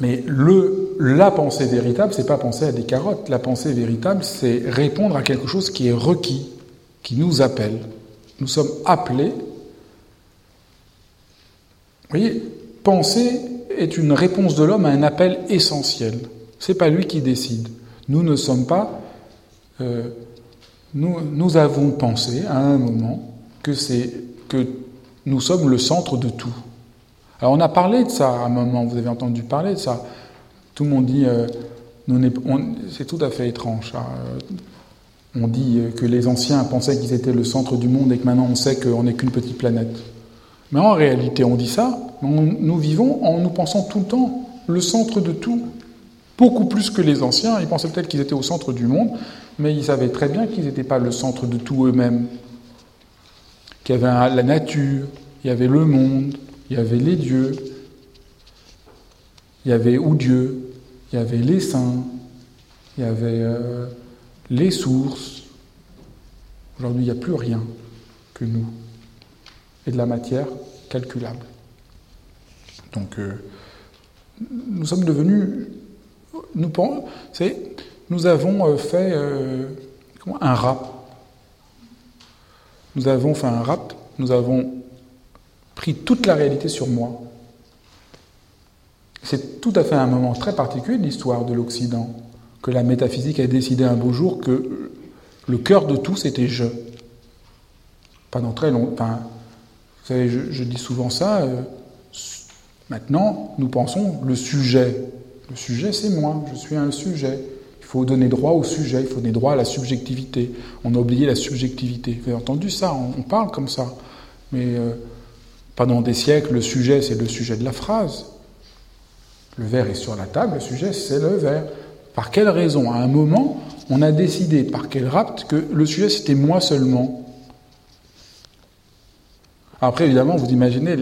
Mais le, la pensée véritable, c'est pas penser à des carottes. La pensée véritable, c'est répondre à quelque chose qui est requis, qui nous appelle. Nous sommes appelés vous voyez, penser est une réponse de l'homme à un appel essentiel. C'est pas lui qui décide. Nous ne sommes pas. Euh, nous, avons pensé à un moment que c'est que nous sommes le centre de tout. Alors on a parlé de ça à un moment. Vous avez entendu parler de ça. Tout le monde dit. Euh, c'est tout à fait étrange. On dit que les anciens pensaient qu'ils étaient le centre du monde et que maintenant on sait qu'on n'est qu'une petite planète. Mais en réalité, on dit ça, nous vivons en nous pensant tout le temps le centre de tout. Beaucoup plus que les anciens. Ils pensaient peut-être qu'ils étaient au centre du monde, mais ils savaient très bien qu'ils n'étaient pas le centre de tout eux-mêmes. Qu'il y avait la nature, il y avait le monde, il y avait les dieux, il y avait ou Dieu, il y avait les saints, il y avait euh, les sources. Aujourd'hui, il n'y a plus rien que nous de la matière calculable. Donc, euh, nous sommes devenus. Nous, nous avons euh, fait euh, un rap. Nous avons fait un rap, nous avons pris toute la réalité sur moi. C'est tout à fait un moment très particulier de l'histoire de l'Occident que la métaphysique a décidé un beau jour que le cœur de tout, c'était je. Pendant très longtemps, je, dis souvent ça. Euh, maintenant, nous pensons le sujet. Le sujet, c'est moi. Je suis un sujet. Il faut donner droit au sujet. Il faut donner droit à la subjectivité. On a oublié la subjectivité. Vous avez entendu ça on, parle comme ça. Mais euh, pendant des siècles, le sujet, c'est le sujet de la phrase. Le verre est sur la table. Le sujet, c'est le verre. Par quelle raison? À un moment, on a décidé, par quel rapt, que le sujet, c'était moi seulement. Après, évidemment, vous imaginez,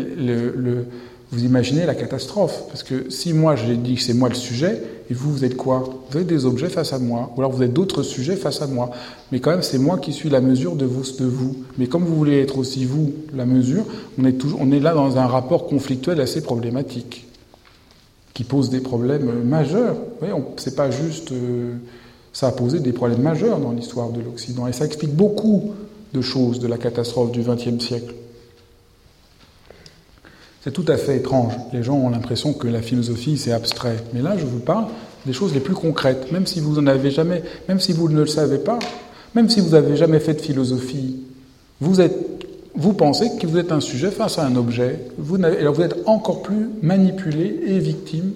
la catastrophe. Parce que si moi, j'ai dit que c'est moi le sujet, et vous, vous êtes quoi? Vous êtes des objets face à moi. Ou alors vous êtes d'autres sujets face à moi. Mais quand même, c'est moi qui suis la mesure de vous. Mais comme vous voulez être aussi vous, la mesure, on est, toujours, on est là dans un rapport conflictuel assez problématique. Qui pose des problèmes majeurs. Vous voyez, c'est pas juste. Euh, ça a posé des problèmes majeurs dans l'histoire de l'Occident. Et ça explique beaucoup de choses de la catastrophe du XXe siècle. C'est tout à fait étrange. Les gens ont l'impression que la philosophie, c'est abstrait. Mais là, je vous parle des choses les plus concrètes. Même si vous en avez jamais, même si vous ne le savez pas, même si vous n'avez jamais fait de philosophie, vous êtes, vous pensez que vous êtes un sujet face à un objet. Vous, alors vous êtes encore plus manipulé et victime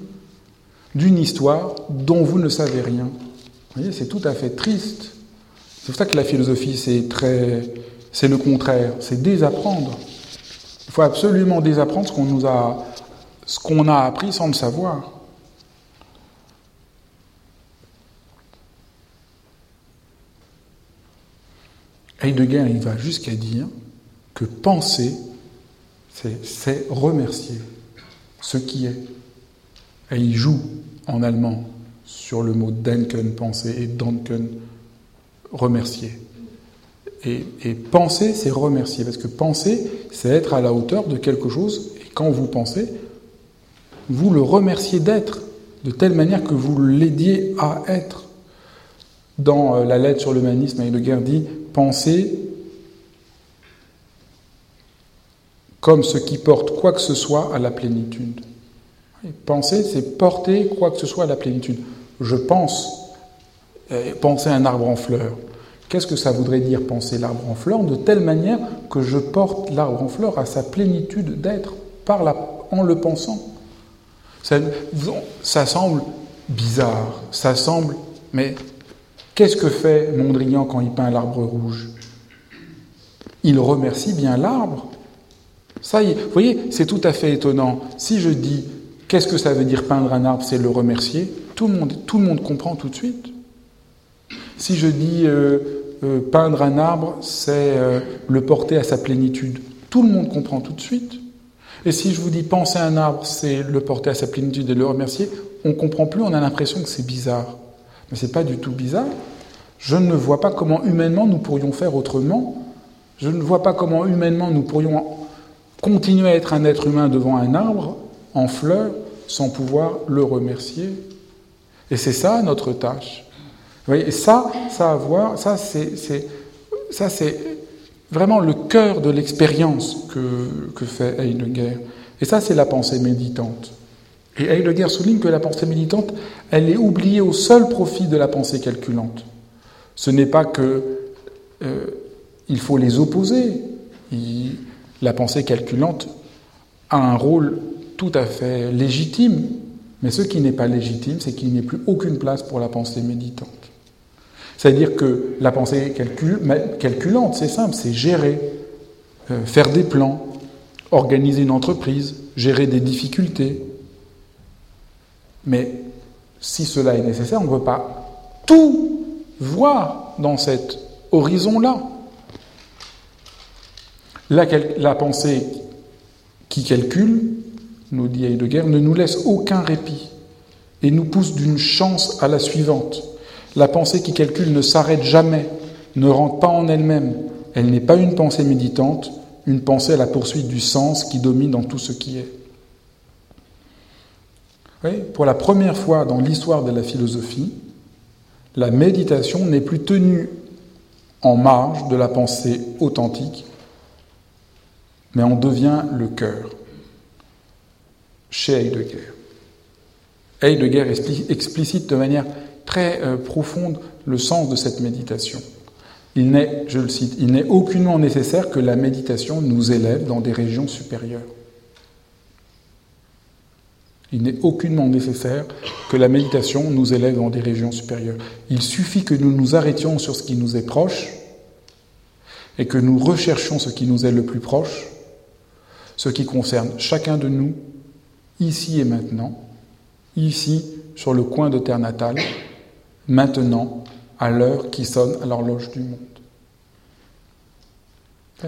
d'une histoire dont vous ne savez rien. Vous voyez, c'est tout à fait triste. C'est pour ça que la philosophie, c'est très, c'est le contraire, c'est désapprendre. Il faut absolument désapprendre ce qu'on nous a, ce qu'on a appris sans le savoir. Heidegger, il va jusqu'à dire que penser, c'est remercier ce qui est. Et il joue en allemand sur le mot denken, penser, et danken, remercier. Et, penser, c'est remercier, parce que penser, c'est être à la hauteur de quelque chose, et quand vous pensez, vous le remerciez d'être, de telle manière que vous l'aidiez à être. Dans euh, la lettre sur l'humanisme, Heidegger dit penser comme ce qui porte quoi que ce soit à la plénitude. penser, c'est porter quoi que ce soit à la plénitude. Je pense, penser un arbre en fleurs. Qu'est-ce que ça voudrait dire penser l'arbre en fleurs de telle manière que je porte l'arbre en fleurs à sa plénitude d'être par la, en le pensant? Ça, ça semble bizarre, ça semble, mais qu'est-ce que fait Mondrian quand il peint l'arbre rouge? Il remercie bien l'arbre. Ça y est, vous voyez, c'est tout à fait étonnant. Si je dis qu'est-ce que ça veut dire peindre un arbre, c'est le remercier, tout le monde, tout le monde comprend tout de suite. Si je dis euh, euh, peindre un arbre, c'est euh, le porter à sa plénitude, tout le monde comprend tout de suite. Et si je vous dis penser un arbre, c'est le porter à sa plénitude et le remercier, on comprend plus, on a l'impression que c'est bizarre. Mais ce n'est pas du tout bizarre. Je ne vois pas comment humainement nous pourrions faire autrement. Je ne vois pas comment humainement nous pourrions continuer à être un être humain devant un arbre en fleurs sans pouvoir le remercier. Et c'est ça notre tâche. Voyez, et ça, ça a à voir, ça c'est, vraiment le cœur de l'expérience que, que fait Heidegger. Et ça, c'est la pensée méditante. Et Heidegger souligne que la pensée méditante, elle est oubliée au seul profit de la pensée calculante. Ce n'est pas que euh, il faut les opposer. la pensée calculante a un rôle tout à fait légitime, mais ce qui n'est pas légitime, c'est qu'il n'y ait plus aucune place pour la pensée méditante. C'est-à-dire que la pensée calculante, c'est simple, c'est gérer, euh, faire des plans, organiser une entreprise, gérer des difficultés. Mais si cela est nécessaire, on ne peut pas tout voir dans cet horizon-là. La, la, pensée qui calcule, nous dit Heidegger, ne nous laisse aucun répit et nous pousse d'une chance à la suivante. La pensée qui calcule ne s'arrête jamais, ne rentre pas en elle-même. Elle, n'est pas une pensée méditante, une pensée à la poursuite du sens qui domine dans tout ce qui est. pour la première fois dans l'histoire de la philosophie, la méditation n'est plus tenue en marge de la pensée authentique, mais en devient le cœur. Chez Heidegger. Heidegger explicite de manière très euh, profonde le sens de cette méditation. Il n'est, je le cite, il n'est aucunement nécessaire que la méditation nous élève dans des régions supérieures. Il n'est aucunement nécessaire que la méditation nous élève dans des régions supérieures. Il suffit que nous nous arrêtions sur ce qui nous est proche et que nous recherchions ce qui nous est le plus proche, ce qui concerne chacun de nous, ici et maintenant, ici sur le coin de terre natale, maintenant, à l'heure qui sonne à l'horloge du monde.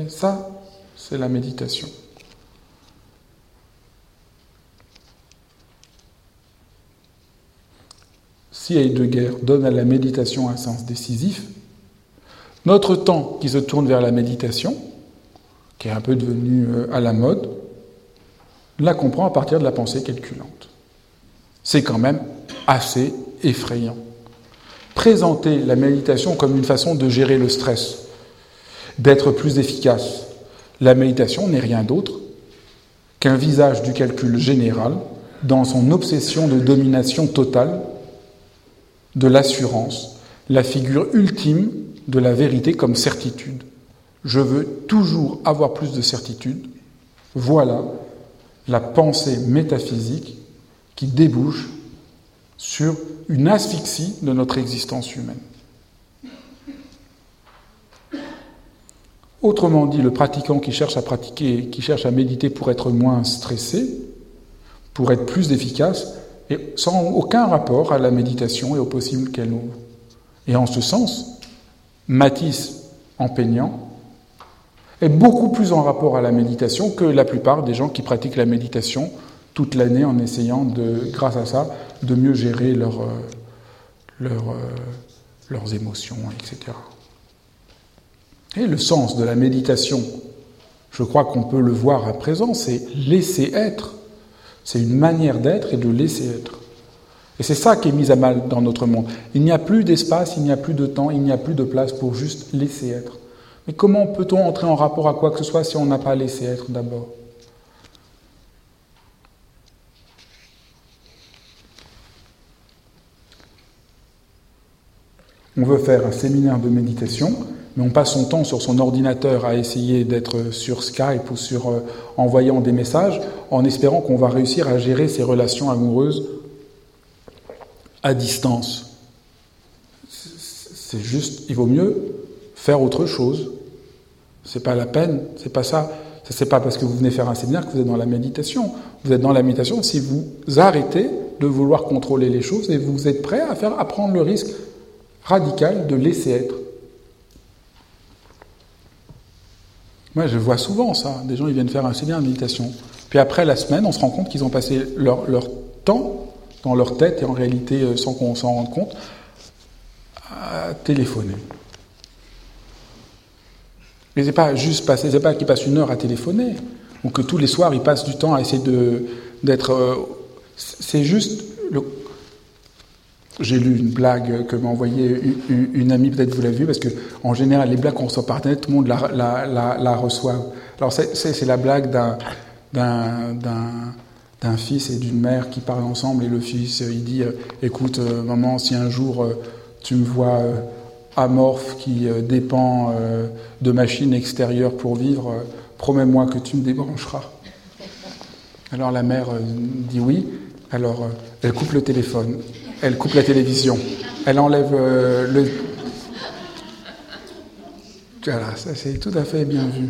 Ça, c'est la méditation. Si Heidegger donne à la méditation un sens décisif, notre temps qui se tourne vers la méditation, qui est un peu devenu euh, à la mode, la comprend à partir de la pensée calculante. C'est quand même assez effrayant présenter la méditation comme une façon de gérer le stress, d'être plus efficace. La méditation n'est rien d'autre qu'un visage du calcul général dans son obsession de domination totale de l'assurance, la figure ultime de la vérité comme certitude. Je veux toujours avoir plus de certitude. Voilà la pensée métaphysique qui débouche sur une asphyxie de notre existence humaine. Autrement dit, le pratiquant qui cherche à pratiquer, qui cherche à méditer pour être moins stressé, pour être plus efficace, et sans aucun rapport à la méditation et au possible qu'elle ouvre. Et en ce sens, Matisse, en peignant, est beaucoup plus en rapport à la méditation que la plupart des gens qui pratiquent la méditation toute l'année en essayant, de, grâce à ça, de mieux gérer euh, euh, leurs émotions, etc. Et le sens de la méditation, je crois qu'on peut le voir à présent, c'est laisser être. C'est une manière d'être et de laisser être. Et c'est ça qui est mis à mal dans notre monde. Il n'y a plus d'espace, il n'y a plus de temps, il n'y a plus de place pour juste laisser être. Mais comment peut-on entrer en rapport à quoi que ce soit si on n'a pas laissé être d'abord? On veut faire un séminaire de méditation, mais on passe son temps sur son ordinateur à essayer d'être sur Skype ou sur euh, envoyant des messages en espérant qu'on va réussir à gérer ses relations amoureuses à distance. C'est juste, il vaut mieux faire autre chose. C'est pas la peine, c'est pas ça. Ce n'est pas parce que vous venez faire un séminaire que vous êtes dans la méditation. Vous êtes dans la méditation si vous arrêtez de vouloir contrôler les choses et vous êtes prêt à faire à prendre le risque radical de laisser être. Moi, je vois souvent ça. Des gens, ils viennent faire un séminaire de méditation. Puis après la semaine, on se rend compte qu'ils ont passé leur, temps dans leur tête et en réalité, euh, sans qu'on s'en rende compte, à téléphoner. Mais c'est pas juste passer, c'est pas qu'ils passent une heure à téléphoner, ou que tous les soirs ils passent du temps à essayer d'être. Euh, c'est juste le, j'ai lu une blague que m'a envoyée une, amie, peut-être vous l'avez vue, parce que en général, les blagues qu'on reçoit par Internet, tout le monde la, reçoit. Alors, c'est la blague d'un fils et d'une mère qui parlent ensemble, et le fils, il dit euh, Écoute, euh, maman, si un jour euh, tu me vois amorphe qui dépend de machines extérieures pour vivre, promets-moi que tu me débrancheras. Alors la mère dit oui, alors elle coupe le téléphone. Elle coupe la télévision. Elle enlève euh, le. Voilà, ça c'est tout à fait bien vu.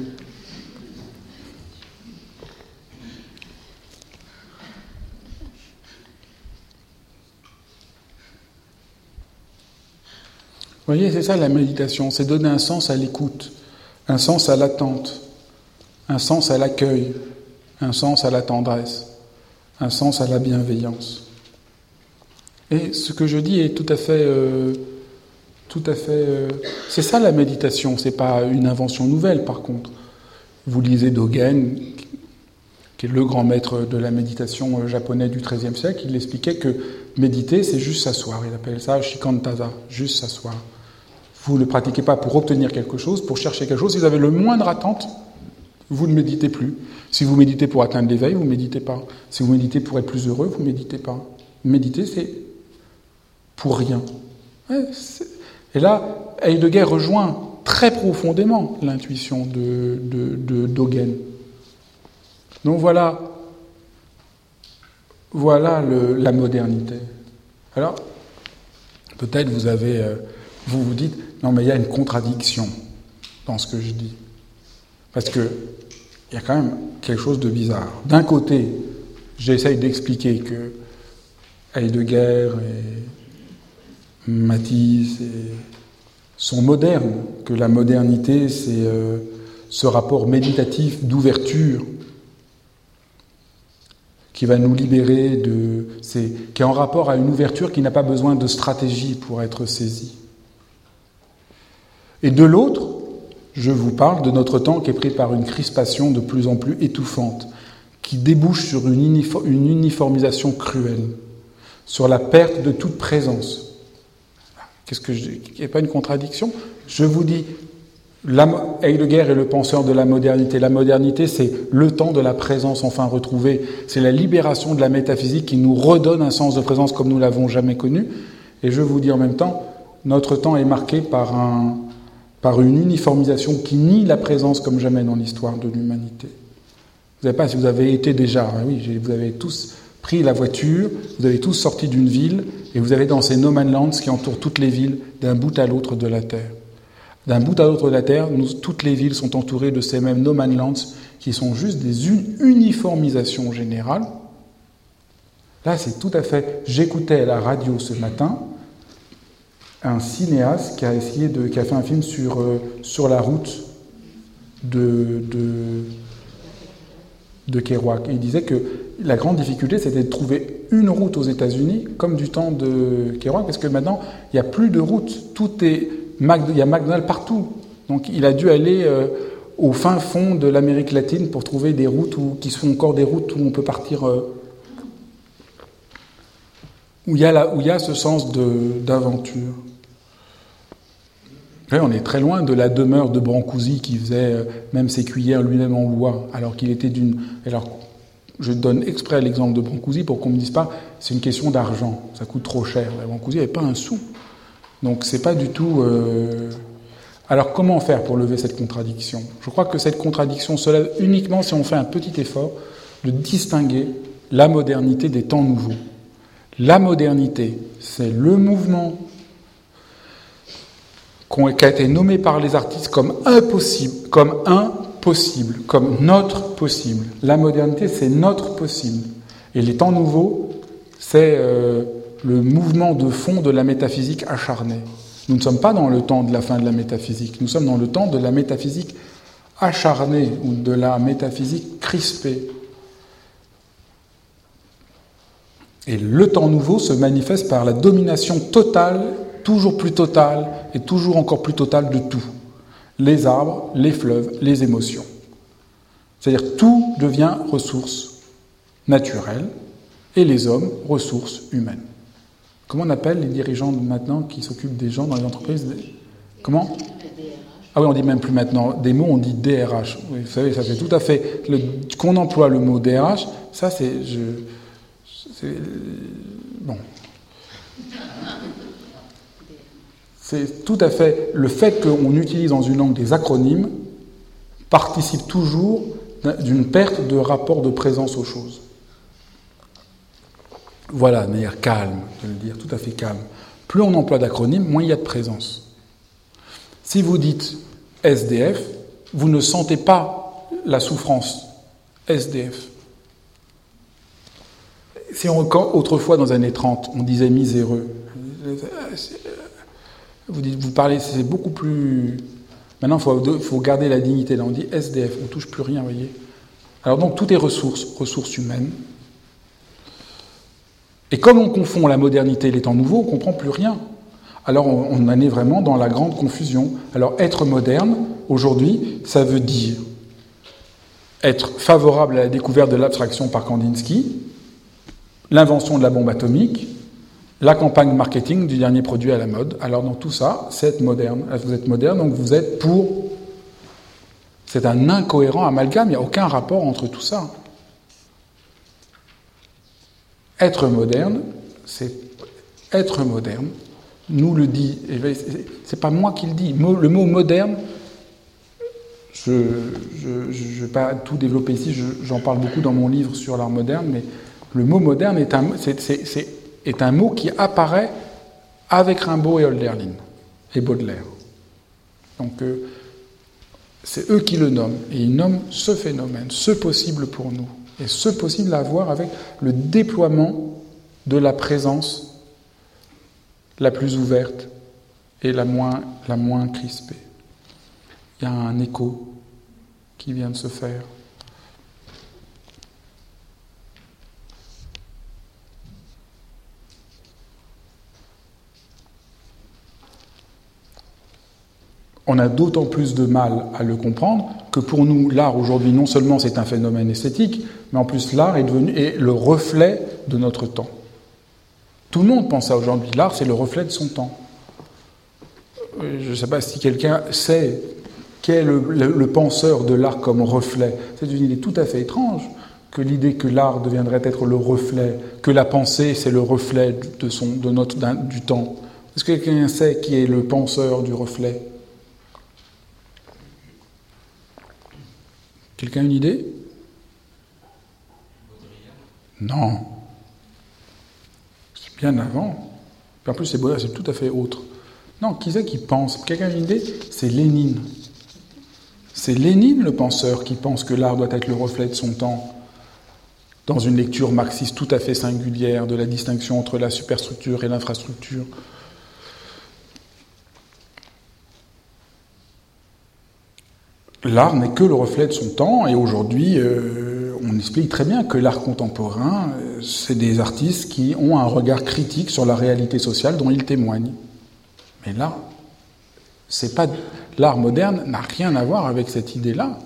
Vous voyez, c'est ça la méditation, c'est donner un sens à l'écoute, un sens à l'attente, un sens à l'accueil, un sens à la tendresse, un sens à la bienveillance. Et ce que je dis est tout à fait, euh, tout à fait. Euh, c'est ça la méditation. C'est pas une invention nouvelle, par contre. Vous lisez Dogen, qui est le grand maître de la méditation euh, japonais du XIIIe siècle. Il expliquait que méditer, c'est juste s'asseoir. Il appelle ça shikantaza, juste s'asseoir. Vous ne pratiquez pas pour obtenir quelque chose, pour chercher quelque chose. Si vous avez le moindre attente, vous ne méditez plus. Si vous méditez pour atteindre l'éveil, vous ne méditez pas. Si vous méditez pour être plus heureux, vous ne méditez pas. Méditer, c'est pour rien. Et là, Heidegger rejoint très profondément l'intuition de, de. Donc voilà, voilà la modernité. Alors, peut-être vous avez, euh, vous vous dites, non mais il y a une contradiction dans ce que je dis, parce que il y a quand même quelque chose de bizarre. D'un côté, j'essaye d'expliquer que Heidegger et Matisse sont modernes, que la modernité, c'est euh, ce rapport méditatif d'ouverture qui va nous libérer de. qui est en rapport à une ouverture qui n'a pas besoin de stratégie pour être saisie. Et de l'autre, je vous parle de notre temps qui est pris par une crispation de plus en plus étouffante, qui débouche sur une uniformisation cruelle, sur la perte de toute présence, Qu'est-ce que je a pas une contradiction Je vous dis, Heidegger est le penseur de la modernité. La modernité, c'est le temps de la présence enfin retrouvée. C'est la libération de la métaphysique qui nous redonne un sens de présence comme nous l'avons jamais connu. Et je vous dis en même temps, notre temps est marqué par, un, par une uniformisation qui nie la présence comme jamais dans l'histoire de l'humanité. Vous savez pas si vous avez été déjà, hein, oui, vous avez tous pris la voiture, vous avez tous sorti d'une ville et vous avez dans ces no man lands qui entourent toutes les villes d'un bout à l'autre de la Terre. D'un bout à l'autre de la Terre, toutes les villes sont entourées de ces mêmes no man lands qui sont juste des uniformisations générales. Là, c'est tout à fait. J'écoutais la radio ce matin un cinéaste qui a essayé de, qui a fait un film sur, euh, sur la route de, de, de Kerouac. il disait que la grande difficulté, c'était de trouver une route aux États-Unis, comme du temps de Kerouac, parce que maintenant, il n'y a plus de route. Tout est, il y a McDonald's partout. Donc, il a dû aller euh, au fin fond de l'Amérique latine pour trouver des routes où, qui sont encore des routes où on peut partir, euh, où, il y a où il y a ce sens d'aventure on est très loin de la demeure de Brancusi qui faisait euh, même ses cuillères lui-même en bois, alors qu'il était d'une. Alors, je donne exprès l'exemple de Brancusi pour qu'on ne me dise pas c'est une question d'argent, ça coûte trop cher. Brancusi n'avait pas un sou. Donc c'est pas du tout. Euh, alors comment faire pour lever cette contradiction? Je crois que cette contradiction se lève uniquement si on fait un petit effort de distinguer la modernité des temps nouveaux. La modernité, c'est le mouvement qui a été nommé par les artistes comme impossible, comme impossible, comme notre possible. La modernité, c'est notre possible. Et les temps nouveaux, c'est euh, le mouvement de fond de la métaphysique acharnée. Nous ne sommes pas dans le temps de la fin de la métaphysique, nous sommes dans le temps de la métaphysique acharnée ou de la métaphysique crispée. Et le temps nouveau se manifeste par la domination totale toujours plus total et toujours encore plus total de tout. Les arbres, les fleuves, les émotions. C'est-à-dire tout devient ressource naturelle et les hommes ressources humaines. Comment on appelle les dirigeants maintenant qui s'occupent des gens dans les entreprises Comment Ah oui, on dit même plus maintenant des mots, on dit DRH. vous savez, ça fait tout à fait. Qu'on emploie le mot DRH, ça c'est. Bon, C'est tout à fait le fait qu'on utilise dans une langue des acronymes participe toujours d'une perte de rapport de présence aux choses. Voilà, de manière calme de le dire, tout à fait calme. Plus on emploie d'acronymes, moins il y a de présence. Si vous dites SDF, vous ne sentez pas la souffrance SDF. Si on, autrefois, dans les années 30, on disait miséreux, vous, parlez, c'est beaucoup plus. Maintenant, il faut, garder la dignité. Là, on dit SDF, on ne touche plus rien, voyez. Alors, donc, tout est ressources, ressources humaines. Et comme on confond la modernité et les temps nouveaux, on ne comprend plus rien. Alors, on, on en est vraiment dans la grande confusion. Alors, être moderne, aujourd'hui, ça veut dire être favorable à la découverte de l'abstraction par Kandinsky, l'invention de la bombe atomique, la campagne marketing du dernier produit à la mode. Alors dans tout ça, c'est être moderne. Vous êtes moderne, donc vous êtes pour... C'est un incohérent amalgame, il n'y a aucun rapport entre tout ça. Être moderne, c'est être moderne, nous le dit, c'est pas moi qui le dis, le mot moderne, je ne vais pas tout développer ici, j'en parle beaucoup dans mon livre sur l'art moderne, mais le mot moderne est un, c'est est un mot qui apparaît avec Rimbaud et Hölderlin et Baudelaire. Donc euh, c'est eux qui le nomment, et ils nomment ce phénomène, ce possible pour nous, et ce possible à voir avec le déploiement de la présence la plus ouverte et la moins, la moins crispée. Il y a un écho qui vient de se faire. On a d'autant plus de mal à le comprendre que pour nous, l'art aujourd'hui, non seulement c'est un phénomène esthétique, mais en plus l'art est le reflet de notre temps. Tout le monde pense à aujourd'hui. L'art, c'est le reflet de son temps. Euh, je ne sais pas si quelqu'un sait quel est le, penseur de l'art comme reflet. C'est une idée tout à fait étrange que l'idée que l'art deviendrait être le reflet, que la pensée, c'est le reflet de, son, de notre, du temps. Est-ce que quelqu'un sait qui est le penseur du reflet? Quelqu'un a une idée? Non. C'est bien avant. En plus, c'est c'est tout à fait autre. Non, qui c'est qui pense? Quelqu'un a une idée? C'est Lénine. C'est Lénine, le penseur, qui pense que l'art doit être le reflet de son temps, dans une lecture marxiste tout à fait singulière de la distinction entre la superstructure et l'infrastructure. L'art n'est que le reflet de son temps, et aujourd'hui, euh, on explique très bien que l'art contemporain, euh, c'est des artistes qui ont un regard critique sur la réalité sociale dont ils témoignent. Mais là, c'est pas l'art moderne n'a rien à voir avec cette idée-là.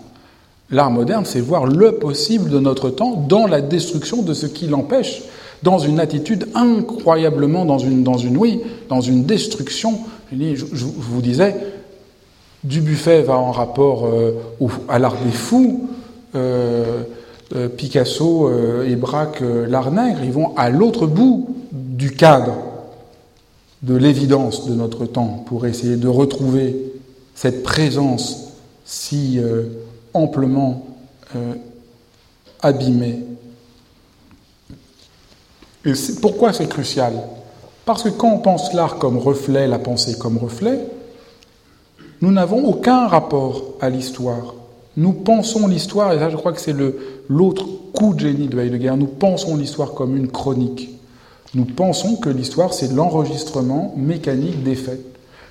L'art moderne, c'est voir le possible de notre temps dans la destruction de ce qui l'empêche, dans une attitude incroyablement, dans une, dans une, oui, dans une destruction. Je, vous disais, Dubuffet va en rapport euh, à l'art des fous, euh, euh, Picasso et Braque, l'art nègre, ils vont à l'autre bout du cadre de l'évidence de notre temps pour essayer de retrouver cette présence si amplement euh, abîmé. Et pourquoi c'est crucial? Parce que quand on pense l'art comme reflet, la pensée comme reflet, nous n'avons aucun rapport à l'histoire. Nous pensons l'histoire, et là je crois que c'est l'autre coup de génie de Heidegger, nous pensons l'histoire comme une chronique. Nous pensons que l'histoire c'est l'enregistrement mécanique des faits.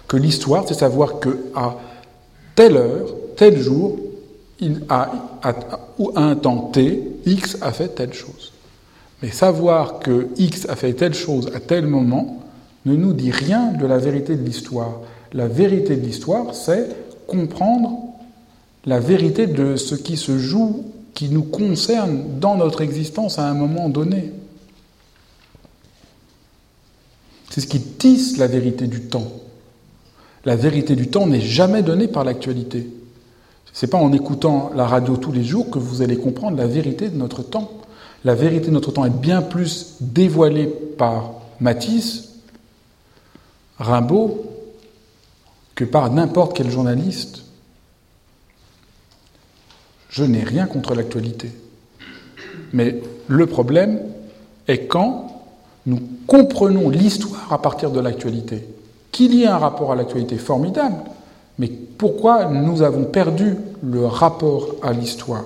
Que l'histoire c'est savoir que à telle heure, tel jour, il a, à, un temps t, X a fait telle chose. Mais savoir que X a fait telle chose à tel moment ne nous dit rien de la vérité de l'histoire. La vérité de l'histoire, c'est comprendre la vérité de ce qui se joue, qui nous concerne dans notre existence à un moment donné. C'est ce qui tisse la vérité du temps. La vérité du temps n'est jamais donnée par l'actualité. C'est pas en écoutant la radio tous les jours que vous allez comprendre la vérité de notre temps. La vérité de notre temps est bien plus dévoilée par Matisse, Rimbaud, que par n'importe quel journaliste. Je n'ai rien contre l'actualité. Mais le problème est quand nous comprenons l'histoire à partir de l'actualité. Qu'il y ait un rapport à l'actualité formidable, mais pourquoi nous avons perdu le rapport à l'histoire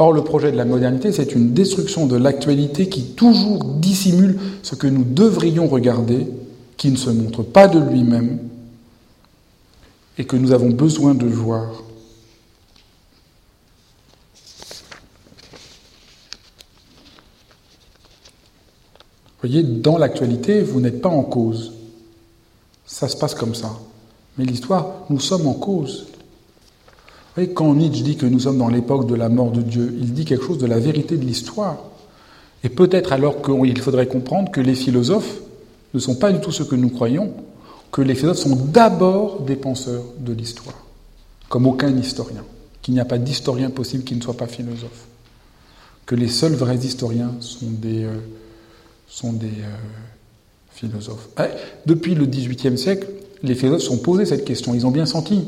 Or, le projet de la modernité, c'est une destruction de l'actualité qui toujours dissimule ce que nous devrions regarder, qui ne se montre pas de lui-même et que nous avons besoin de voir. Voyez, dans l'actualité, vous n'êtes pas en cause. Ça se passe comme ça. Mais l'histoire, nous sommes en cause. Vous voyez, quand Nietzsche dit que nous sommes dans l'époque de la mort de Dieu, il dit quelque chose de la vérité de l'histoire. Et peut-être alors qu'il faudrait comprendre que les philosophes ne sont pas du tout ce que nous croyons, que les philosophes sont d'abord des penseurs de l'histoire, comme aucun historien, qu'il n'y a pas d'historien possible qui ne soit pas philosophe, que les seuls vrais historiens sont des, euh, sont des euh, philosophes. Eh, depuis le XVIIIe siècle, les philosophes sont posés cette question. Ils ont bien senti,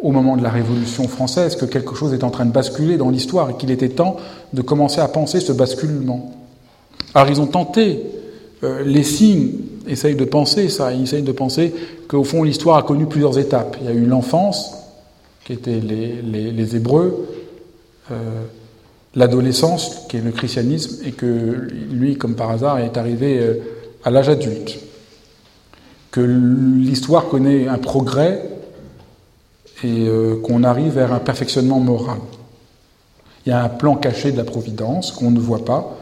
au moment de la Révolution française, que quelque chose est en train de basculer dans l'histoire et qu'il était temps de commencer à penser ce basculement. Alors ils ont tenté, euh, les signes essayent de penser ça, ils essayent de penser qu'au fond l'histoire a connu plusieurs étapes. Il y a eu l'enfance, qui était les, Hébreux, euh, l'adolescence, qui est le christianisme, et que lui, comme par hasard, est arrivé euh, à l'âge adulte que l'histoire connaît un progrès et euh, qu'on arrive vers un perfectionnement moral. Il y a un plan caché de la Providence qu'on ne voit pas,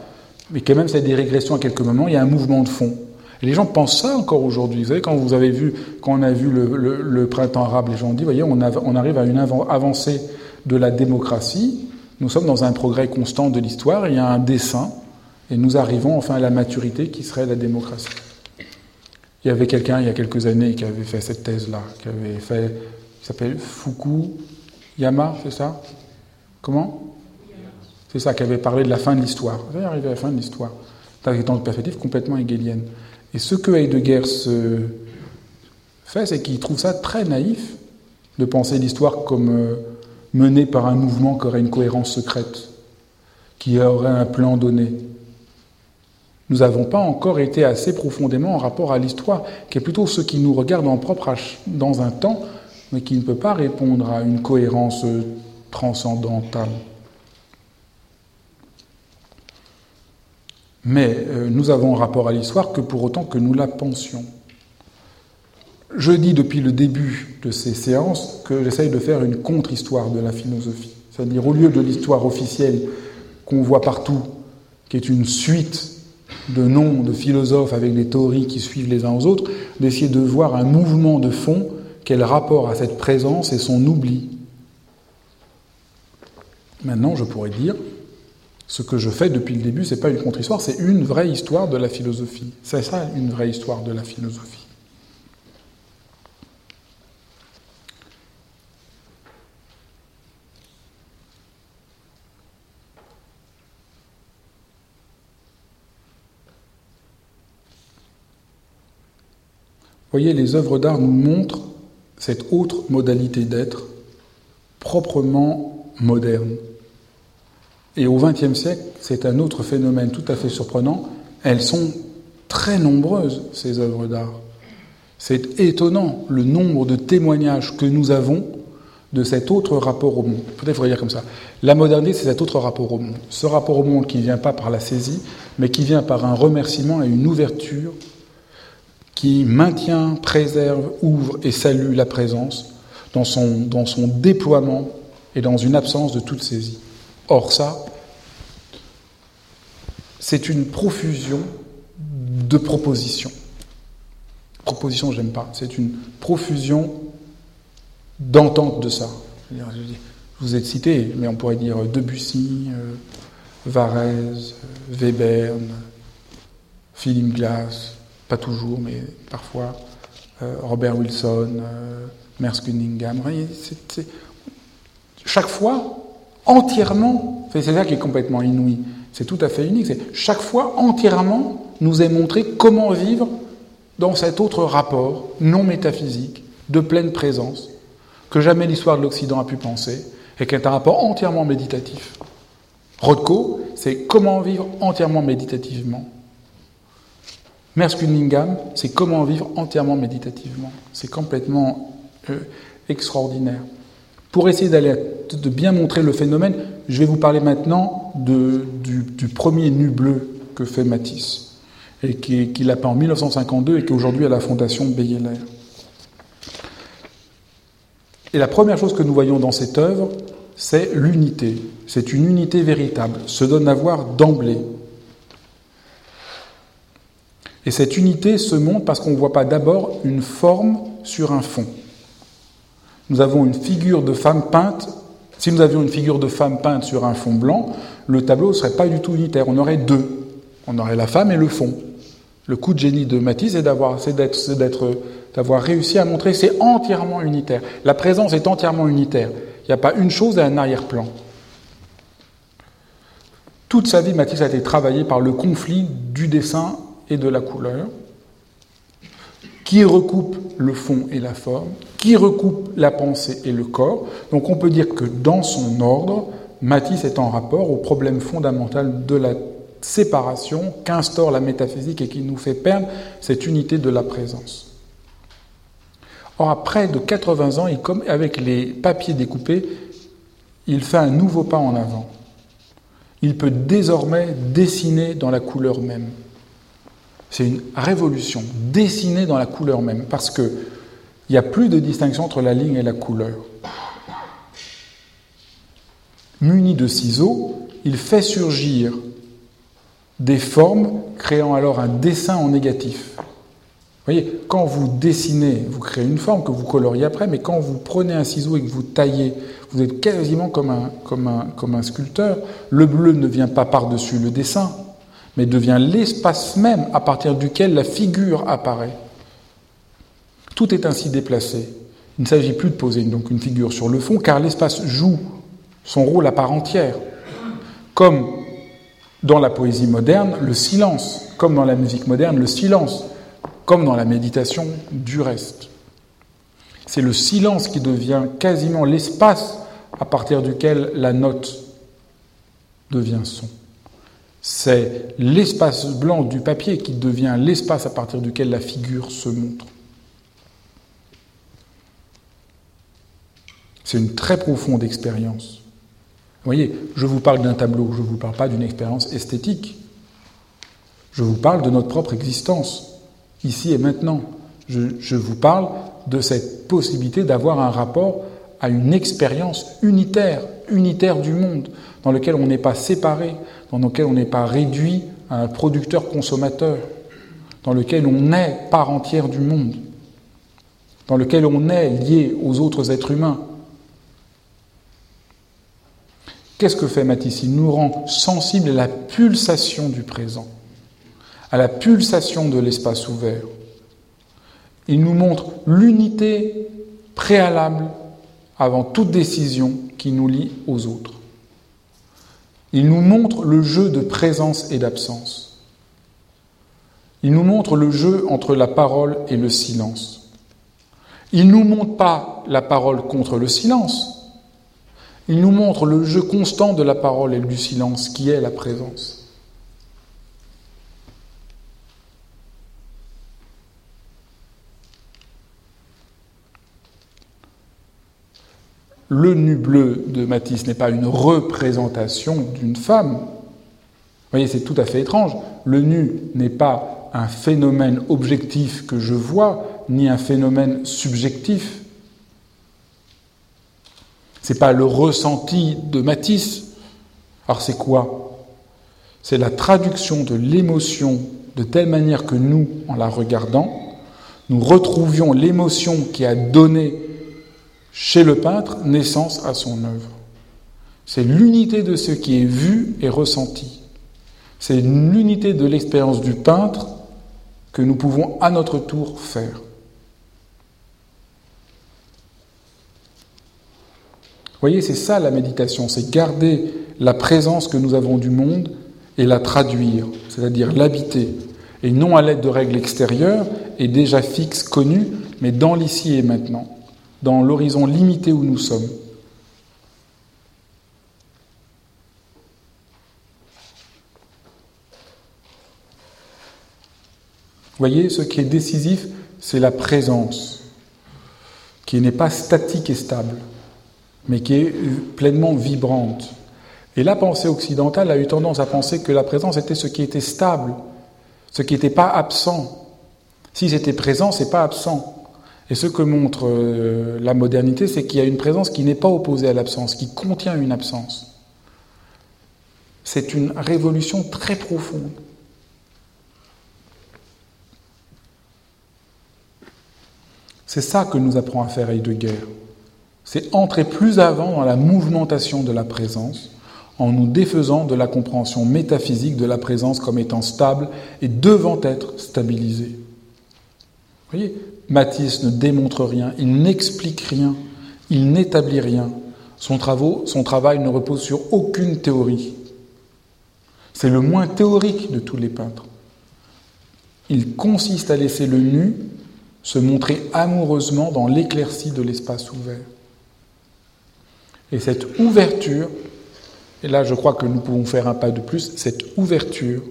mais quand même, c'est des régressions à quelques moments, il y a un mouvement de fond. Les gens pensent ça encore aujourd'hui. Vous savez, quand vous avez vu, quand on a vu le, printemps arabe, les gens ont dit, voyez, on, on arrive à une avancée de la démocratie, nous sommes dans un progrès constant de l'histoire, il y a un dessin, et nous arrivons enfin à la maturité qui serait la démocratie. Il y avait quelqu'un il y a quelques années qui avait fait cette thèse-là, qui avait fait, il s'appelle Fukuyama, c'est ça? Comment? C'est ça, qui avait parlé de la fin de l'histoire. Vous arrivé à la fin de l'histoire, dans une perspective complètement hegelienne. Et ce que Heidegger se fait, c'est qu'il trouve ça très naïf de penser l'histoire comme euh, menée par un mouvement qui aurait une cohérence secrète, qui aurait un plan donné. Nous n'avons pas encore été assez profondément en rapport à l'histoire, qui est plutôt ce qui nous regarde en propre dans un temps, mais qui ne peut pas répondre à une cohérence transcendantale. Mais euh, nous avons rapport à l'histoire que pour autant que nous la pensions. je dis depuis le début de ces séances que j'essaye de faire une contre-histoire de la philosophie. C'est-à-dire, au lieu de l'histoire officielle qu'on voit partout, qui est une suite de noms de philosophes avec des théories qui suivent les uns aux autres, d'essayer de voir un mouvement de fond, quel rapport à cette présence et son oubli. Maintenant, je pourrais dire, ce que je fais depuis le début, c'est pas une contre-histoire, c'est une vraie histoire de la philosophie. C'est ça, une vraie histoire de la philosophie. voyez, les œuvres d'art nous montrent cette autre modalité d'être, proprement moderne. Et au XXe siècle, c'est un autre phénomène tout à fait surprenant. Elles sont très nombreuses, ces œuvres d'art. C'est étonnant le nombre de témoignages que nous avons de cet autre rapport au monde. Peut-être faudrait dire comme ça. La modernité, c'est cet autre rapport au monde. Ce rapport au monde qui ne vient pas par la saisie, mais qui vient par un remerciement et une ouverture qui maintient, préserve, ouvre et salue la présence dans son, dans son déploiement et dans une absence de toute saisie. Or ça, c'est une profusion de propositions. Proposition, j'aime pas. C'est une profusion d'entente de ça. Je vous ai cité, mais on pourrait dire Debussy, euh, Varese, Webern, Philippe Glass, pas toujours, mais parfois, euh, Robert Wilson, euh, Merce Cunningham. chaque fois, entièrement, c'est ça qui est complètement inouï, c'est tout à fait unique, c'est chaque fois, entièrement, nous est montré comment vivre dans cet autre rapport non métaphysique, de pleine présence, que jamais l'histoire de l'Occident a pu penser, et qui est un rapport entièrement méditatif. Rothko, c'est comment vivre entièrement méditativement. Merce c'est comment vivre entièrement méditativement. C'est complètement euh, extraordinaire. Pour essayer d'aller de bien montrer le phénomène, je vais vous parler maintenant du, premier nu bleu que fait Matisse, et qu'il qui a peint en 1952 et qui est aujourd'hui à la Fondation Beyeler. Et la première chose que nous voyons dans cette œuvre, c'est l'unité. C'est une unité véritable, se donne à voir d'emblée. Et cette unité se montre parce qu'on ne voit pas d'abord une forme sur un fond. Nous avons une figure de femme peinte. Si nous avions une figure de femme peinte sur un fond blanc, le tableau ne serait pas du tout unitaire. On aurait deux. On aurait la femme et le fond. Le coup de génie de Matisse, c'est d'avoir, d'avoir réussi à montrer que c'est entièrement unitaire. La présence est entièrement unitaire. Il n'y a pas une chose à un arrière-plan. Toute sa vie, Matisse a été travaillé par le conflit du dessin et de la couleur, qui recoupe le fond et la forme, qui recoupe la pensée et le corps. Donc on peut dire que dans son ordre, Matisse est en rapport au problème fondamental de la séparation qu'instaure la métaphysique et qui nous fait perdre cette unité de la présence. Or, après de 80 ans, avec les papiers découpés, il fait un nouveau pas en avant. Il peut désormais dessiner dans la couleur même. C'est une révolution, dessinée dans la couleur même, parce qu'il n'y a plus de distinction entre la ligne et la couleur. Muni de ciseaux, il fait surgir des formes, créant alors un dessin en négatif. Vous voyez, quand vous dessinez, vous créez une forme que vous coloriez après, mais quand vous prenez un ciseau et que vous taillez, vous êtes quasiment comme un, comme un, comme un sculpteur. Le bleu ne vient pas par-dessus le dessin, mais devient l'espace même à partir duquel la figure apparaît. Tout est ainsi déplacé. Il ne s'agit plus de poser donc une figure sur le fond, car l'espace joue son rôle à part entière. Comme dans la poésie moderne, le silence, comme dans la musique moderne, le silence, comme dans la méditation du reste. C'est le silence qui devient quasiment l'espace à partir duquel la note devient son. C'est l'espace blanc du papier qui devient l'espace à partir duquel la figure se montre. C'est une très profonde expérience. Vous voyez, je vous parle d'un tableau, je ne vous parle pas d'une expérience esthétique. Je vous parle de notre propre existence, ici et maintenant. Je, vous parle de cette possibilité d'avoir un rapport à une expérience unitaire, unitaire du monde, dans lequel on n'est pas séparé, dans lequel on n'est pas réduit à un producteur-consommateur, dans lequel on est part entière du monde, dans lequel on est lié aux autres êtres humains. Qu'est-ce que fait Matisse Il nous rend sensibles à la pulsation du présent, à la pulsation de l'espace ouvert. Il nous montre l'unité préalable avant toute décision qui nous lie aux autres. Il nous montre le jeu de présence et d'absence. Il nous montre le jeu entre la parole et le silence. Il ne nous montre pas la parole contre le silence, il nous montre le jeu constant de la parole et du silence qui est la présence. Le nu bleu de Matisse n'est pas une représentation d'une femme. Vous voyez, c'est tout à fait étrange. Le nu n'est pas un phénomène objectif que je vois, ni un phénomène subjectif. C'est pas le ressenti de Matisse. Alors c'est quoi? C'est la traduction de l'émotion de telle manière que nous, en la regardant, nous retrouvions l'émotion qui a donné chez le peintre naissance à son œuvre. C'est l'unité de ce qui est vu et ressenti. C'est l'unité de l'expérience du peintre que nous pouvons à notre tour faire. Vous voyez, c'est ça la méditation, c'est garder la présence que nous avons du monde et la traduire, c'est-à-dire l'habiter, et non à l'aide de règles extérieures et déjà fixes, connues, mais dans l'ici et maintenant, dans l'horizon limité où nous sommes. Voyez, ce qui est décisif, c'est la présence, qui n'est pas statique et stable mais qui est pleinement vibrante. Et la pensée occidentale a eu tendance à penser que la présence était ce qui était stable, ce qui n'était pas absent. Si c'était présent, c'est pas absent. Et ce que montre euh, la modernité, c'est qu'il y a une présence qui n'est pas opposée à l'absence, qui contient une absence. C'est une révolution très profonde. C'est ça que nous apprend à faire Heidegger c'est entrer plus avant dans la mouvementation de la présence en nous défaisant de la compréhension métaphysique de la présence comme étant stable et devant être stabilisée. Vous voyez, Matisse ne démontre rien, il n'explique rien, il n'établit rien. Son, travail ne repose sur aucune théorie. C'est le moins théorique de tous les peintres. Il consiste à laisser le nu se montrer amoureusement dans l'éclaircie de l'espace ouvert. Et cette ouverture, et là je crois que nous pouvons faire un pas de plus, cette ouverture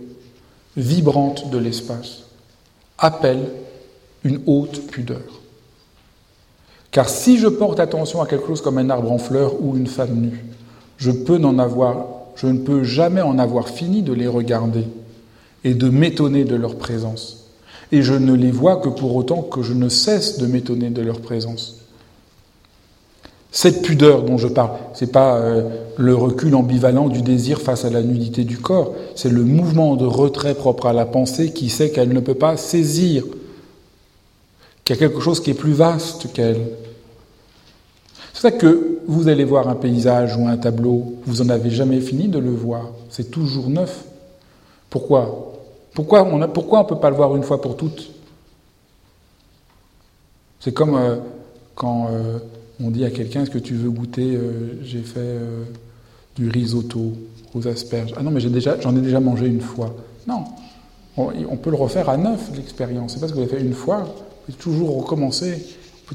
vibrante de l'espace appelle une haute pudeur. Car si je porte attention à quelque chose comme un arbre en fleurs ou une femme nue, je, peux n'en avoir, je ne peux jamais en avoir fini de les regarder et de m'étonner de leur présence. Et je ne les vois que pour autant que je ne cesse de m'étonner de leur présence. Cette pudeur dont je parle, ce n'est pas euh, le recul ambivalent du désir face à la nudité du corps, c'est le mouvement de retrait propre à la pensée qui sait qu'elle ne peut pas saisir, qu'il y a quelque chose qui est plus vaste qu'elle. C'est ça que vous allez voir un paysage ou un tableau, vous n'en avez jamais fini de le voir, c'est toujours neuf. Pourquoi? Pourquoi on ne peut pas le voir une fois pour toutes? C'est comme euh, quand euh, on dit à quelqu'un est-ce que tu veux goûter euh, J'ai fait euh, du risotto aux asperges? Ah non, mais j'ai déjà, j'en ai déjà mangé une fois. Non, on, peut le refaire à neuf l'expérience. C'est parce que vous l'avez fait une fois, vous pouvez toujours recommencer.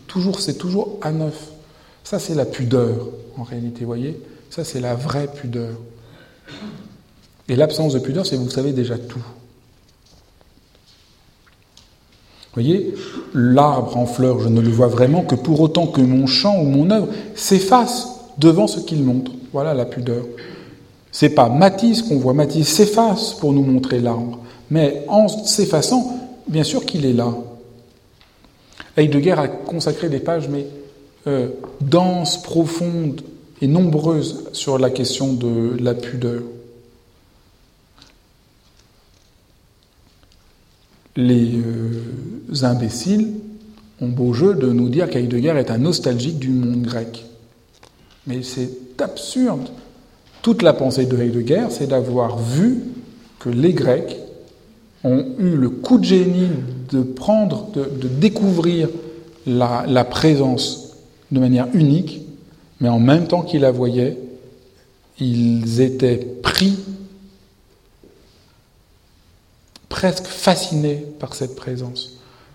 toujours, c'est toujours à neuf. Ça, c'est la pudeur en réalité, voyez. Ça, c'est la vraie pudeur. Et l'absence de pudeur, c'est vous savez déjà tout. Vous voyez, l'arbre en fleurs, je ne le vois vraiment que pour autant que mon chant ou mon œuvre s'efface devant ce qu'il montre. Voilà la pudeur. C'est pas Matisse qu'on voit, Matisse s'efface pour nous montrer l'arbre, mais en s'effaçant, bien sûr qu'il est là. Heidegger a consacré des pages, mais euh, denses, profondes et nombreuses sur la question de la pudeur. Les euh, imbéciles ont beau jeu de nous dire qu'Heidegger est un nostalgique du monde grec. Mais c'est absurde. Toute la pensée de Heidegger, c'est d'avoir vu que les Grecs ont eu le coup de génie de prendre, de, découvrir la, la, présence de manière unique, mais en même temps qu'ils la voyaient, ils étaient pris, presque fascinés par cette présence,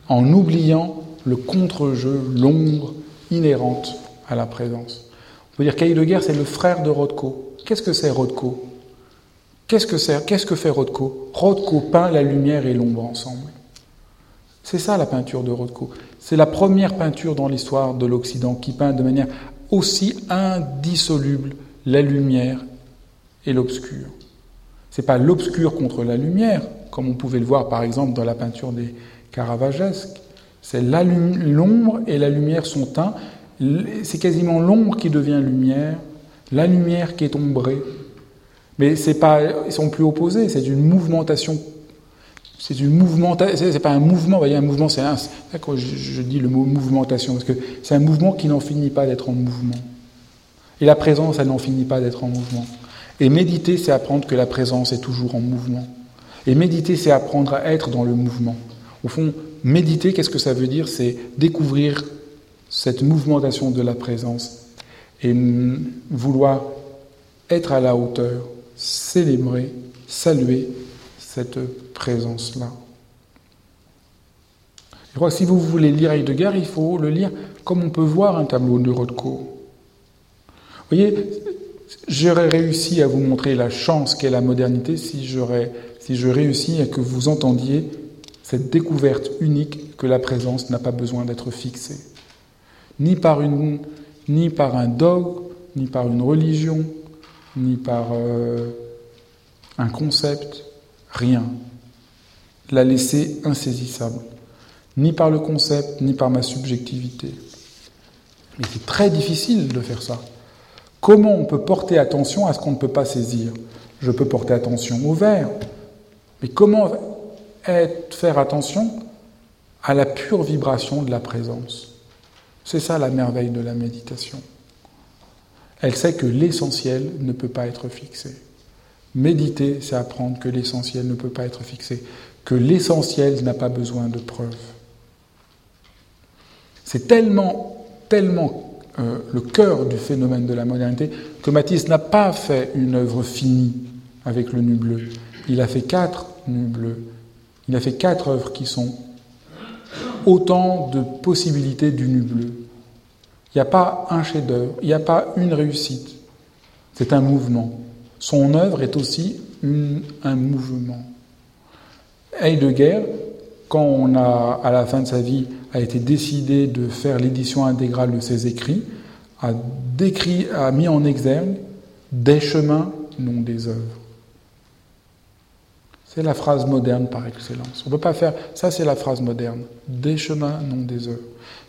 en oubliant le contre-jeu, l'ombre inhérente à la présence. On peut dire qu'Heidegger, c'est le frère de Rothko. Qu'est-ce que c'est Rothko Qu'est-ce que c'est Qu'est-ce que fait Rothko Rothko peint la lumière et l'ombre ensemble. C'est ça la peinture de Rothko. C'est la première peinture dans l'histoire de l'Occident qui peint de manière aussi indissoluble la lumière et l'obscur. C'est pas l'obscur contre la lumière, comme on pouvait le voir par exemple dans la peinture des Caravagesques. C'est l'ombre et la lumière sont un. C'est quasiment l'ombre qui devient lumière, la lumière qui est ombrée. Mais c'est pas, ils sont plus opposés. C'est une mouvementation. C'est une mouvementation. C'est pas un mouvement. Vous voyez, un mouvement, c'est un. Je, je dis le mot mouvementation parce que c'est un mouvement qui n'en finit pas d'être en mouvement. Et la présence, elle n'en finit pas d'être en mouvement. Et méditer, c'est apprendre que la présence est toujours en mouvement. Et méditer, c'est apprendre à être dans le mouvement. Au fond, Méditer, qu'est-ce que ça veut dire? C'est découvrir cette mouvementation de la présence et vouloir être à la hauteur, célébrer, saluer cette présence-là. Je crois que si vous voulez lire Heidegger, il faut le lire comme on peut voir un tableau de Rothko. Vous voyez, j'aurais réussi à vous montrer la chance qu'est la modernité si, j'aurais, si je réussis à que vous entendiez cette découverte unique que la présence n'a pas besoin d'être fixée, ni par, une, ni par un dogme, ni par une religion, ni par euh, un concept, rien. La laisser insaisissable, ni par le concept, ni par ma subjectivité. Mais c'est très difficile de faire ça. Comment on peut porter attention à ce qu'on ne peut pas saisir? Je peux porter attention au verre, mais comment faire attention à la pure vibration de la présence? C'est ça la merveille de la méditation. Elle sait que l'essentiel ne peut pas être fixé. Méditer, c'est apprendre que l'essentiel ne peut pas être fixé, que l'essentiel n'a pas besoin de preuves. C'est tellement, tellement euh, le cœur du phénomène de la modernité que Matisse n'a pas fait une œuvre finie avec le nu bleu. Il a fait quatre nus bleus il a fait quatre œuvres qui sont autant de possibilités du nu bleu. Il n'y a pas un chef-d'œuvre, il n'y a pas une réussite. C'est un mouvement. Son œuvre est aussi un mouvement. Heidegger, quand on a, à la fin de sa vie, a été décidé de faire l'édition intégrale de ses écrits, a, décrit, a mis en exergue des chemins, non des œuvres. C'est la phrase moderne par excellence. On ne peut pas faire. Ça, c'est la phrase moderne. Des chemins, non des œuvres.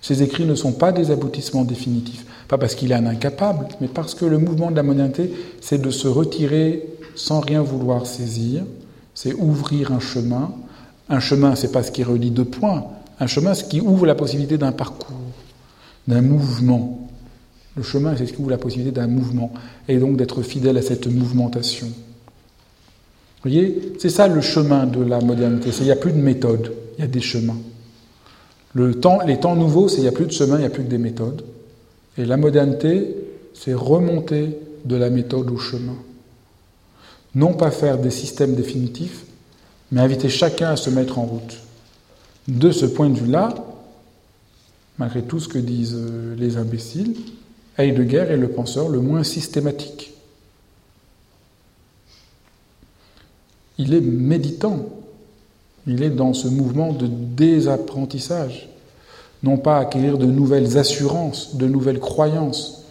Ces écrits ne sont pas des aboutissements définitifs. Pas parce qu'il est un incapable, mais parce que le mouvement de la modernité, c'est de se retirer sans rien vouloir saisir. C'est ouvrir un chemin. Un chemin, c'est pas ce qui relie deux points. Un chemin, c'est ce qui ouvre la possibilité d'un parcours, d'un mouvement. Le chemin, c'est ce qui ouvre la possibilité d'un mouvement. Et donc d'être fidèle à cette mouvmentation. Vous voyez, c'est ça le chemin de la modernité. Il n'y a plus de méthode, il y a des chemins. Les temps nouveaux, c'est il n'y a plus de chemin, il n'y a plus que des méthodes. Et la modernité, c'est remonter de la méthode au chemin. Non pas faire des systèmes définitifs, mais inviter chacun à se mettre en route. De ce point de vue-là, malgré tout ce que disent euh, les imbéciles, Heidegger est le penseur le moins systématique. Il est méditant. Il est dans ce mouvement de désapprentissage. Non pas acquérir de nouvelles assurances, de nouvelles croyances,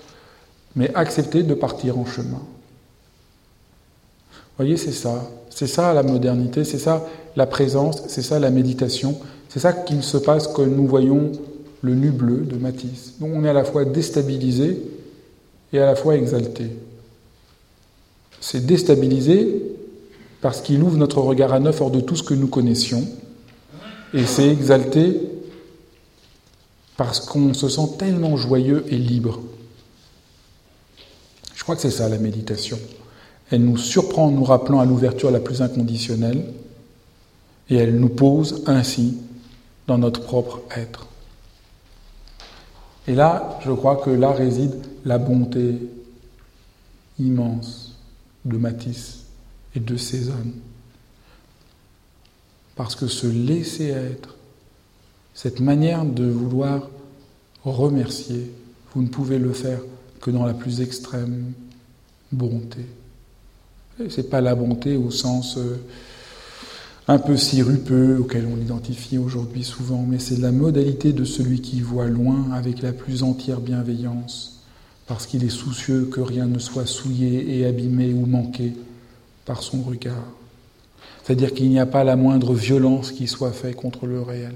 mais accepter de partir en chemin. Voyez, c'est ça. C'est ça la modernité, c'est ça la présence, c'est ça la méditation. C'est ça qu'il se passe que nous voyons le nu bleu de Matisse. Donc on est à la fois déstabilisé et à la fois exalté. C'est déstabilisé parce qu'il ouvre notre regard à neuf hors de tout ce que nous connaissions, et c'est exalté parce qu'on se sent tellement joyeux et libre. Je crois que c'est ça la méditation. Elle nous surprend en nous rappelant à l'ouverture la plus inconditionnelle, et elle nous pose ainsi dans notre propre être. Et là, je crois que là réside la bonté immense de Matisse et de Cézanne. Parce que se laisser être, cette manière de vouloir remercier, vous ne pouvez le faire que dans la plus extrême bonté. Ce n'est pas la bonté au sens euh, un peu sirupeux auquel on l'identifie aujourd'hui souvent, mais c'est la modalité de celui qui voit loin avec la plus entière bienveillance, parce qu'il est soucieux que rien ne soit souillé et abîmé ou manqué par son regard. C'est-à-dire qu'il n'y a pas la moindre violence qui soit faite contre le réel,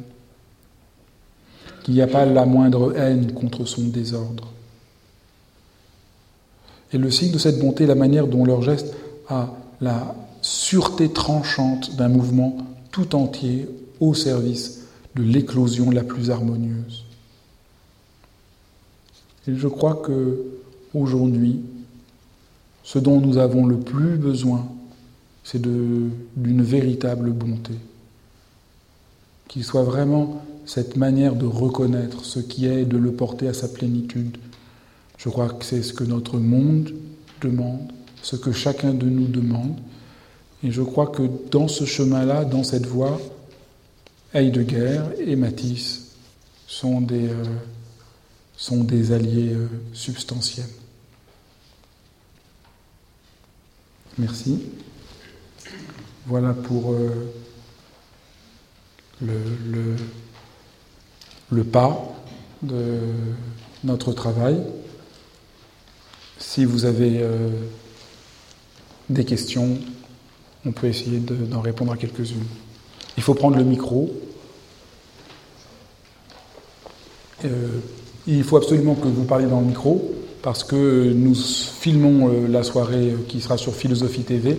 qu'il n'y a pas la moindre haine contre son désordre. Et le signe de cette bonté, la manière dont leur geste a la sûreté tranchante d'un mouvement tout entier au service de l'éclosion la plus harmonieuse. Et je crois que aujourd'hui, ce dont nous avons le plus besoin, c'est d'une véritable bonté, qui soit vraiment cette manière de reconnaître ce qui est et de le porter à sa plénitude. Je crois que c'est ce que notre monde demande, ce que chacun de nous demande, et je crois que dans ce chemin-là, dans cette voie, Heidegger et Matisse sont des, euh, alliés euh, substantiels. Merci. Voilà pour euh, le, pas de notre travail. Si vous avez des questions, on peut essayer d'en répondre à quelques-unes. Il faut prendre le micro. Euh, il faut absolument que vous parliez dans le micro parce que nous filmons euh, la soirée qui sera sur Philosophie TV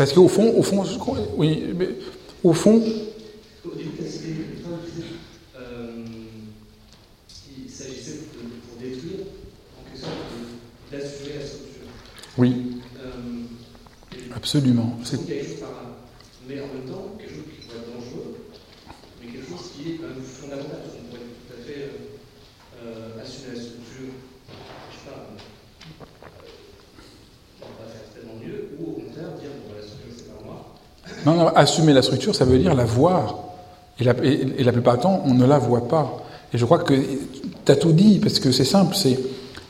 Parce qu'au fond, au fond, oui, mais au fond, Absolument. Là. Mais en même temps, quelque chose qui pourrait être dangereux, mais quelque chose qui est quand même fondamental. On pourrait tout à fait euh, euh, assumer la structure, je sais pas, euh, on va faire tellement mieux, ou au contraire dire, bon, la structure, c'est pas moi. Assumer la structure, ça veut dire la voir. Et la, plupart du temps, on ne la voit pas. Et je crois que tu as tout dit, parce que c'est simple, c'est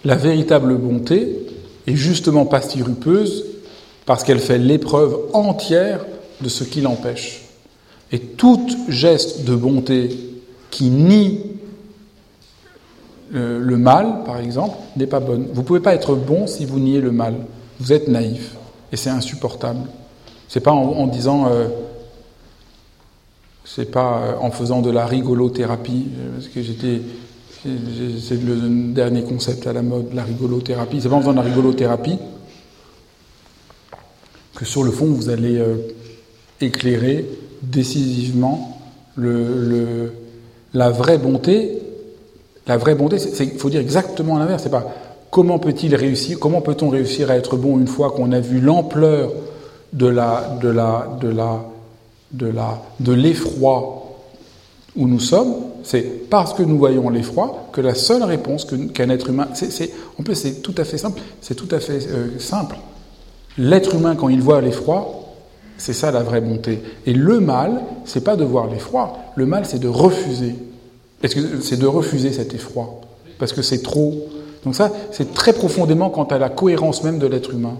la véritable bonté est justement pas sirupeuse parce qu'elle fait l'épreuve entière de ce qui l'empêche. Et tout geste de bonté qui nie le, mal, par exemple, n'est pas bonne. Vous ne pouvez pas être bon si vous niez le mal. Vous êtes naïf. Et c'est insupportable. C'est pas en, disant. Euh, c'est pas euh, en faisant de la rigolothérapie, euh, parce que j'étais. C'est le dernier concept à la mode, la rigolothérapie. C'est pas en faisant de la rigolothérapie que sur le fond, vous allez éclairer décisivement la vraie bonté. La vraie bonté, il faut dire exactement l'inverse. C'est pas comment peut-il réussir, comment peut-on réussir à être bon une fois qu'on a vu l'ampleur de la, de la, de la, de la, de l'effroi où nous sommes. C'est parce que nous voyons l'effroi que la seule réponse qu'un être humain. c'est en plus, c'est tout à fait simple. C'est tout à fait euh, simple. L'être humain, quand il voit l'effroi, c'est ça la vraie bonté. Et le mal, c'est pas de voir l'effroi. Le mal, c'est de refuser. C'est de refuser cet effroi? Parce que c'est trop. Donc ça, c'est très profondément quant à la cohérence même de l'être humain.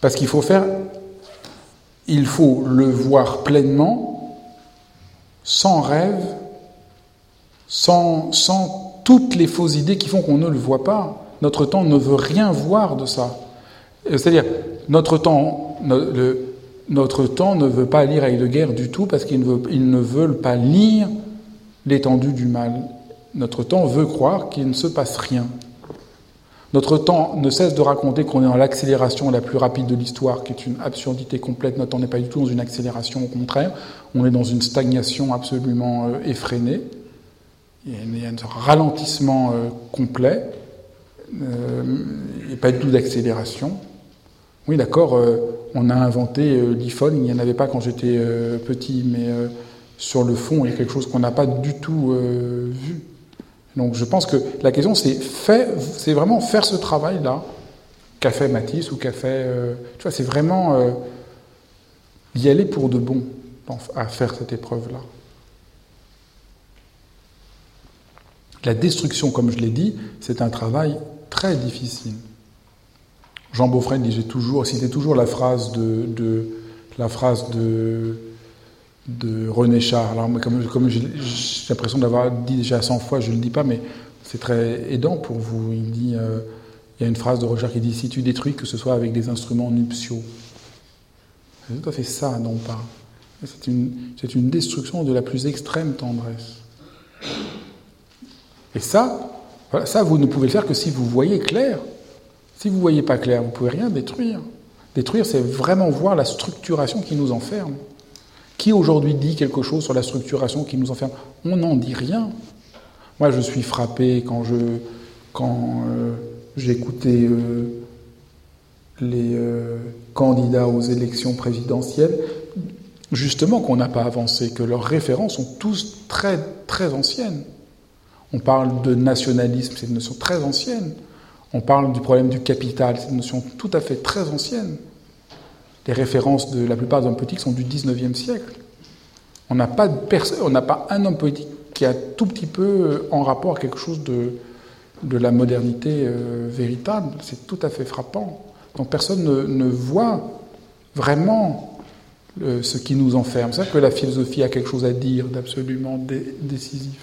Parce qu'il faut faire, il faut le voir pleinement, sans rêve, sans, sans toutes les fausses idées qui font qu'on ne le voit pas. Notre temps ne veut rien voir de ça. C'est-à-dire, notre temps, notre temps ne veut pas lire avec de guerre du tout parce qu'ils ne, ne veulent pas lire l'étendue du mal. Notre temps veut croire qu'il ne se passe rien. Notre temps ne cesse de raconter qu'on est dans l'accélération la plus rapide de l'histoire, qui est une absurdité complète. Notre temps n'est pas du tout dans une accélération, au contraire. On est dans une stagnation absolument euh, effrénée. Il y a un ralentissement euh, complet, euh, et pas du tout d'accélération. Oui, d'accord, on a inventé l'iPhone, il n'y en avait pas quand j'étais petit, mais sur le fond, il y a quelque chose qu'on n'a pas du tout vu. Donc je pense que la question, c'est vraiment faire ce travail-là qu'a fait Matisse ou qu'a fait. Euh, tu vois, c'est vraiment euh, y aller pour de bon à faire cette épreuve-là. La destruction, comme je l'ai dit, c'est un travail très difficile. Jean Beaufret disait toujours, citait toujours la phrase de la phrase de de René Char. Alors, comme, j'ai l'impression d'avoir dit déjà 100 fois, je ne le dis pas, mais c'est très aidant pour vous. Il dit, euh, il y a une phrase de Roger qui dit Si tu détruis, que ce soit avec des instruments nuptiaux. C'est tout à fait ça, non pas. C'est une, une destruction de la plus extrême tendresse. Et ça, ça, vous ne pouvez le faire que si vous voyez clair. Si vous ne voyez pas clair, vous ne pouvez rien détruire. Détruire, c'est vraiment voir la structuration qui nous enferme. Qui aujourd'hui dit quelque chose sur la structuration qui nous enferme? On n'en dit rien. Moi, je suis frappé quand je quand euh, j'écoutais euh, les euh, candidats aux élections présidentielles, justement qu'on n'a pas avancé, que leurs références sont tous très très anciennes. On parle de nationalisme, c'est une notion très ancienne. On parle du problème du capital, c'est une notion tout à fait très ancienne. Les références de la plupart des hommes politiques sont du 19e siècle. On n'a pas, pas un homme politique qui a tout petit peu euh, en rapport à quelque chose de, de la modernité euh, véritable. C'est tout à fait frappant. Donc personne ne, voit vraiment euh, ce qui nous enferme. C'est ça que la philosophie a quelque chose à dire d'absolument décisif.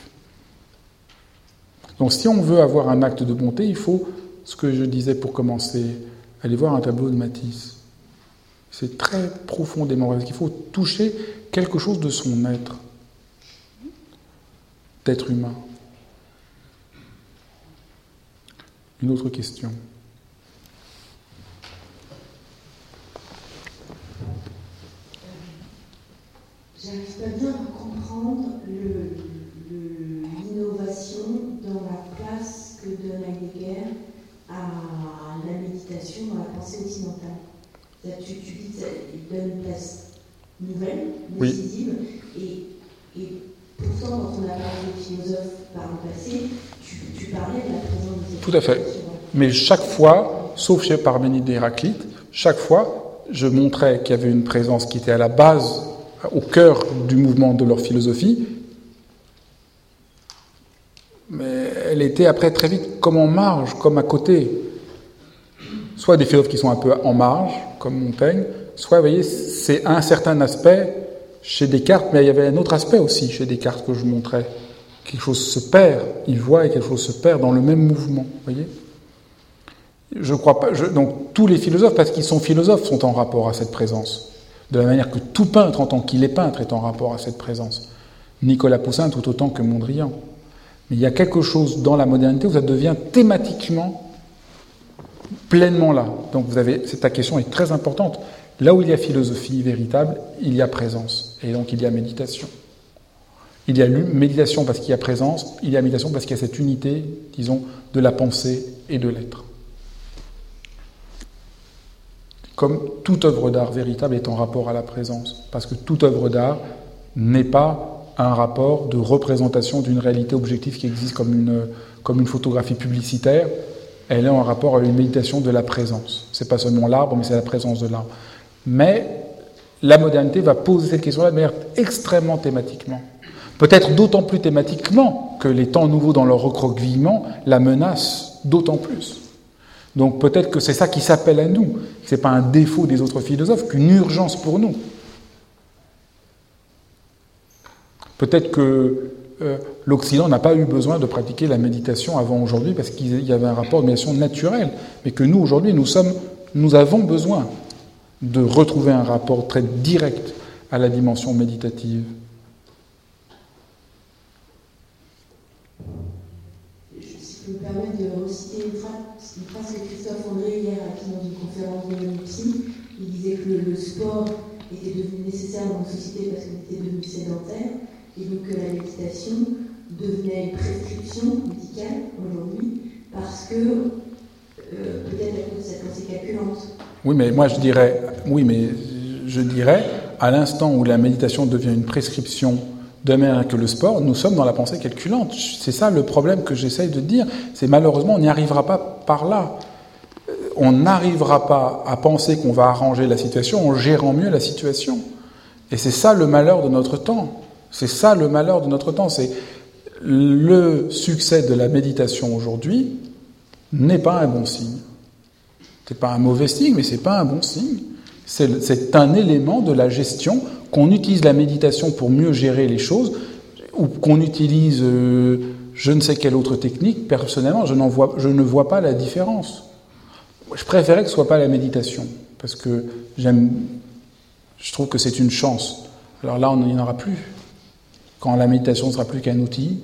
Donc si on veut avoir un acte de bonté, il faut, ce que je disais pour commencer, aller voir un tableau de Matisse. C'est très profondément parce qu'il faut toucher quelque chose de son être, d'être humain. Une autre question. J'arrive pas bien à comprendre l'innovation dans la place que donne Heidegger à la méditation dans la pensée occidentale. Tu, tu dis qu'il donne une place nouvelle, décisive, et, et, pourtant, quand on a parlé de philosophes par le passé, tu, tu parlais de la présence de cette Tout à fait. Mais chaque fois, sauf chez Parménide et Héraclite, chaque fois, je montrais qu'il y avait une présence qui était à la base, au cœur du mouvement de leur philosophie, mais elle était après très vite comme en marge, comme à côté. Soit des philosophes qui sont un peu en marge, comme Montaigne, soit, vous voyez, c'est un certain aspect chez Descartes, mais il y avait un autre aspect aussi chez Descartes que je vous montrais. Quelque chose se perd, il voit et quelque chose se perd dans le même mouvement, vous voyez Je crois pas. donc tous les philosophes, parce qu'ils sont philosophes, sont en rapport à cette présence. De la manière que tout peintre, en tant qu'il est peintre, est en rapport à cette présence. Nicolas Poussin tout autant que Mondrian. Mais il y a quelque chose dans la modernité où ça devient thématiquement pleinement là. Donc vous avez, ta question est très importante. Là où il y a philosophie véritable, il y a présence. Et donc il y a méditation. Il y a méditation parce qu'il y a présence, il y a méditation parce qu'il y a cette unité, disons, de la pensée et de l'être. Comme toute œuvre d'art véritable est en rapport à la présence, parce que toute œuvre d'art n'est pas un rapport de représentation d'une réalité objective qui existe comme une, comme une photographie publicitaire, elle est en rapport à une méditation de la présence. C'est pas seulement l'arbre, mais c'est la présence de l'arbre. Mais la modernité va poser cette question-là de manière extrêmement thématiquement. Peut-être d'autant plus thématiquement que les temps nouveaux dans leur recroquevillement la menacent d'autant plus. Donc peut-être que c'est ça qui s'appelle à nous. Ce n'est pas un défaut des autres philosophes, qu'une urgence pour nous. Peut-être que euh, l'Occident n'a pas eu besoin de pratiquer la méditation avant aujourd'hui parce qu'il y avait un rapport de méditation naturel, mais que nous aujourd'hui nous nous avons besoin de retrouver un rapport très direct à la dimension méditative. Je me permettre de reciter une phrase, que Christophe André hier a dit dans une conférence de l'UNIPSI. Il disait que le, sport était devenu nécessaire dans la société parce qu'on était devenu sédentaire et que la méditation devenait une prescription médicale aujourd'hui parce que euh, peut-être à cause de cette pensée calculante. Oui, mais moi je dirais, je dirais, à l'instant où la méditation devient une prescription de même que le sport, nous sommes dans la pensée calculante. C'est ça le problème que j'essaye de dire. C'est malheureusement, on n'y arrivera pas par là. On n'arrivera pas à penser qu'on va arranger la situation en gérant mieux la situation. Et c'est ça le malheur de notre temps. C'est ça le malheur de notre temps. C'est le succès de la méditation aujourd'hui n'est pas un bon signe. C'est pas un mauvais signe, mais c'est pas un bon signe. C'est un élément de la gestion qu'on utilise la méditation pour mieux gérer les choses ou qu'on utilise euh, je ne sais quelle autre technique. Personnellement, je, vois, je ne vois pas la différence. Je préférais que ce soit pas la méditation parce que j'aime, je trouve que c'est une chance. Alors là, on n'y en aura plus. Quand la méditation sera plus qu'un outil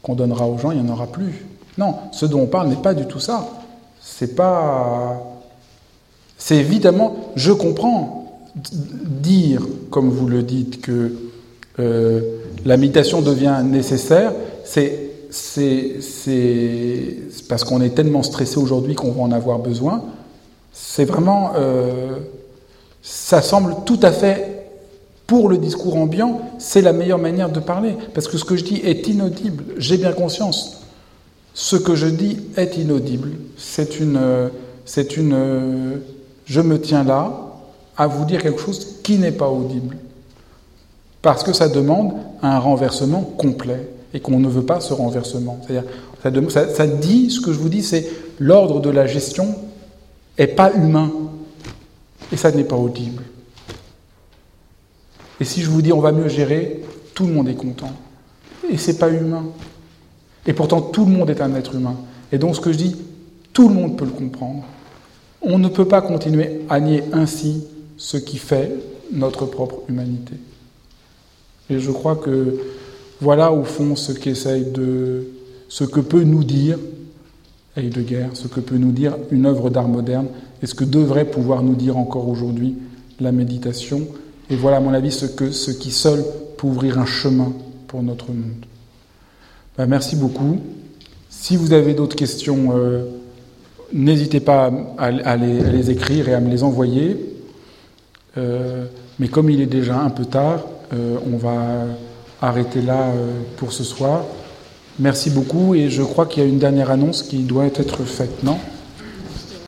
qu'on donnera aux gens, il n'y en aura plus. Non, ce dont on parle n'est pas du tout ça. C'est pas. C'est évidemment. Je comprends dire, comme vous le dites, que euh, la méditation devient nécessaire. C'est c'est parce qu'on est tellement stressé aujourd'hui qu'on va en avoir besoin. C'est vraiment, euh, ça semble tout à fait pour le discours ambiant, c'est la meilleure manière de parler. Parce que ce que je dis est inaudible. J'ai bien conscience. Ce que je dis est inaudible. C'est une, c'est une, je me tiens là à vous dire quelque chose qui n'est pas audible. Parce que ça demande un renversement complet et qu'on ne veut pas ce renversement. C'est-à-dire, ça, ça, dit, ce que je vous dis, c'est l'ordre de la gestion est pas humain et ça n'est pas audible. Et si je vous dis on va mieux gérer, tout le monde est content. Et c'est pas humain. Et pourtant, tout le monde est un être humain. Et donc, ce que je dis, tout le monde peut le comprendre. On ne peut pas continuer à nier ainsi ce qui fait notre propre humanité. Et je crois que voilà au fond ce qu'essaye de, ce que peut nous dire Heidegger, ce que peut nous dire une œuvre d'art moderne, et ce que devrait pouvoir nous dire encore aujourd'hui la méditation. Et voilà, à mon avis, ce, que, ce qui seul peut ouvrir un chemin pour notre monde. Ben, merci beaucoup. Si vous avez d'autres questions, euh, n'hésitez pas à, les, écrire et à me les envoyer. Euh, mais comme il est déjà un peu tard, euh, on va arrêter là pour ce soir. Merci beaucoup et je crois qu'il y a une dernière annonce qui doit être faite, non?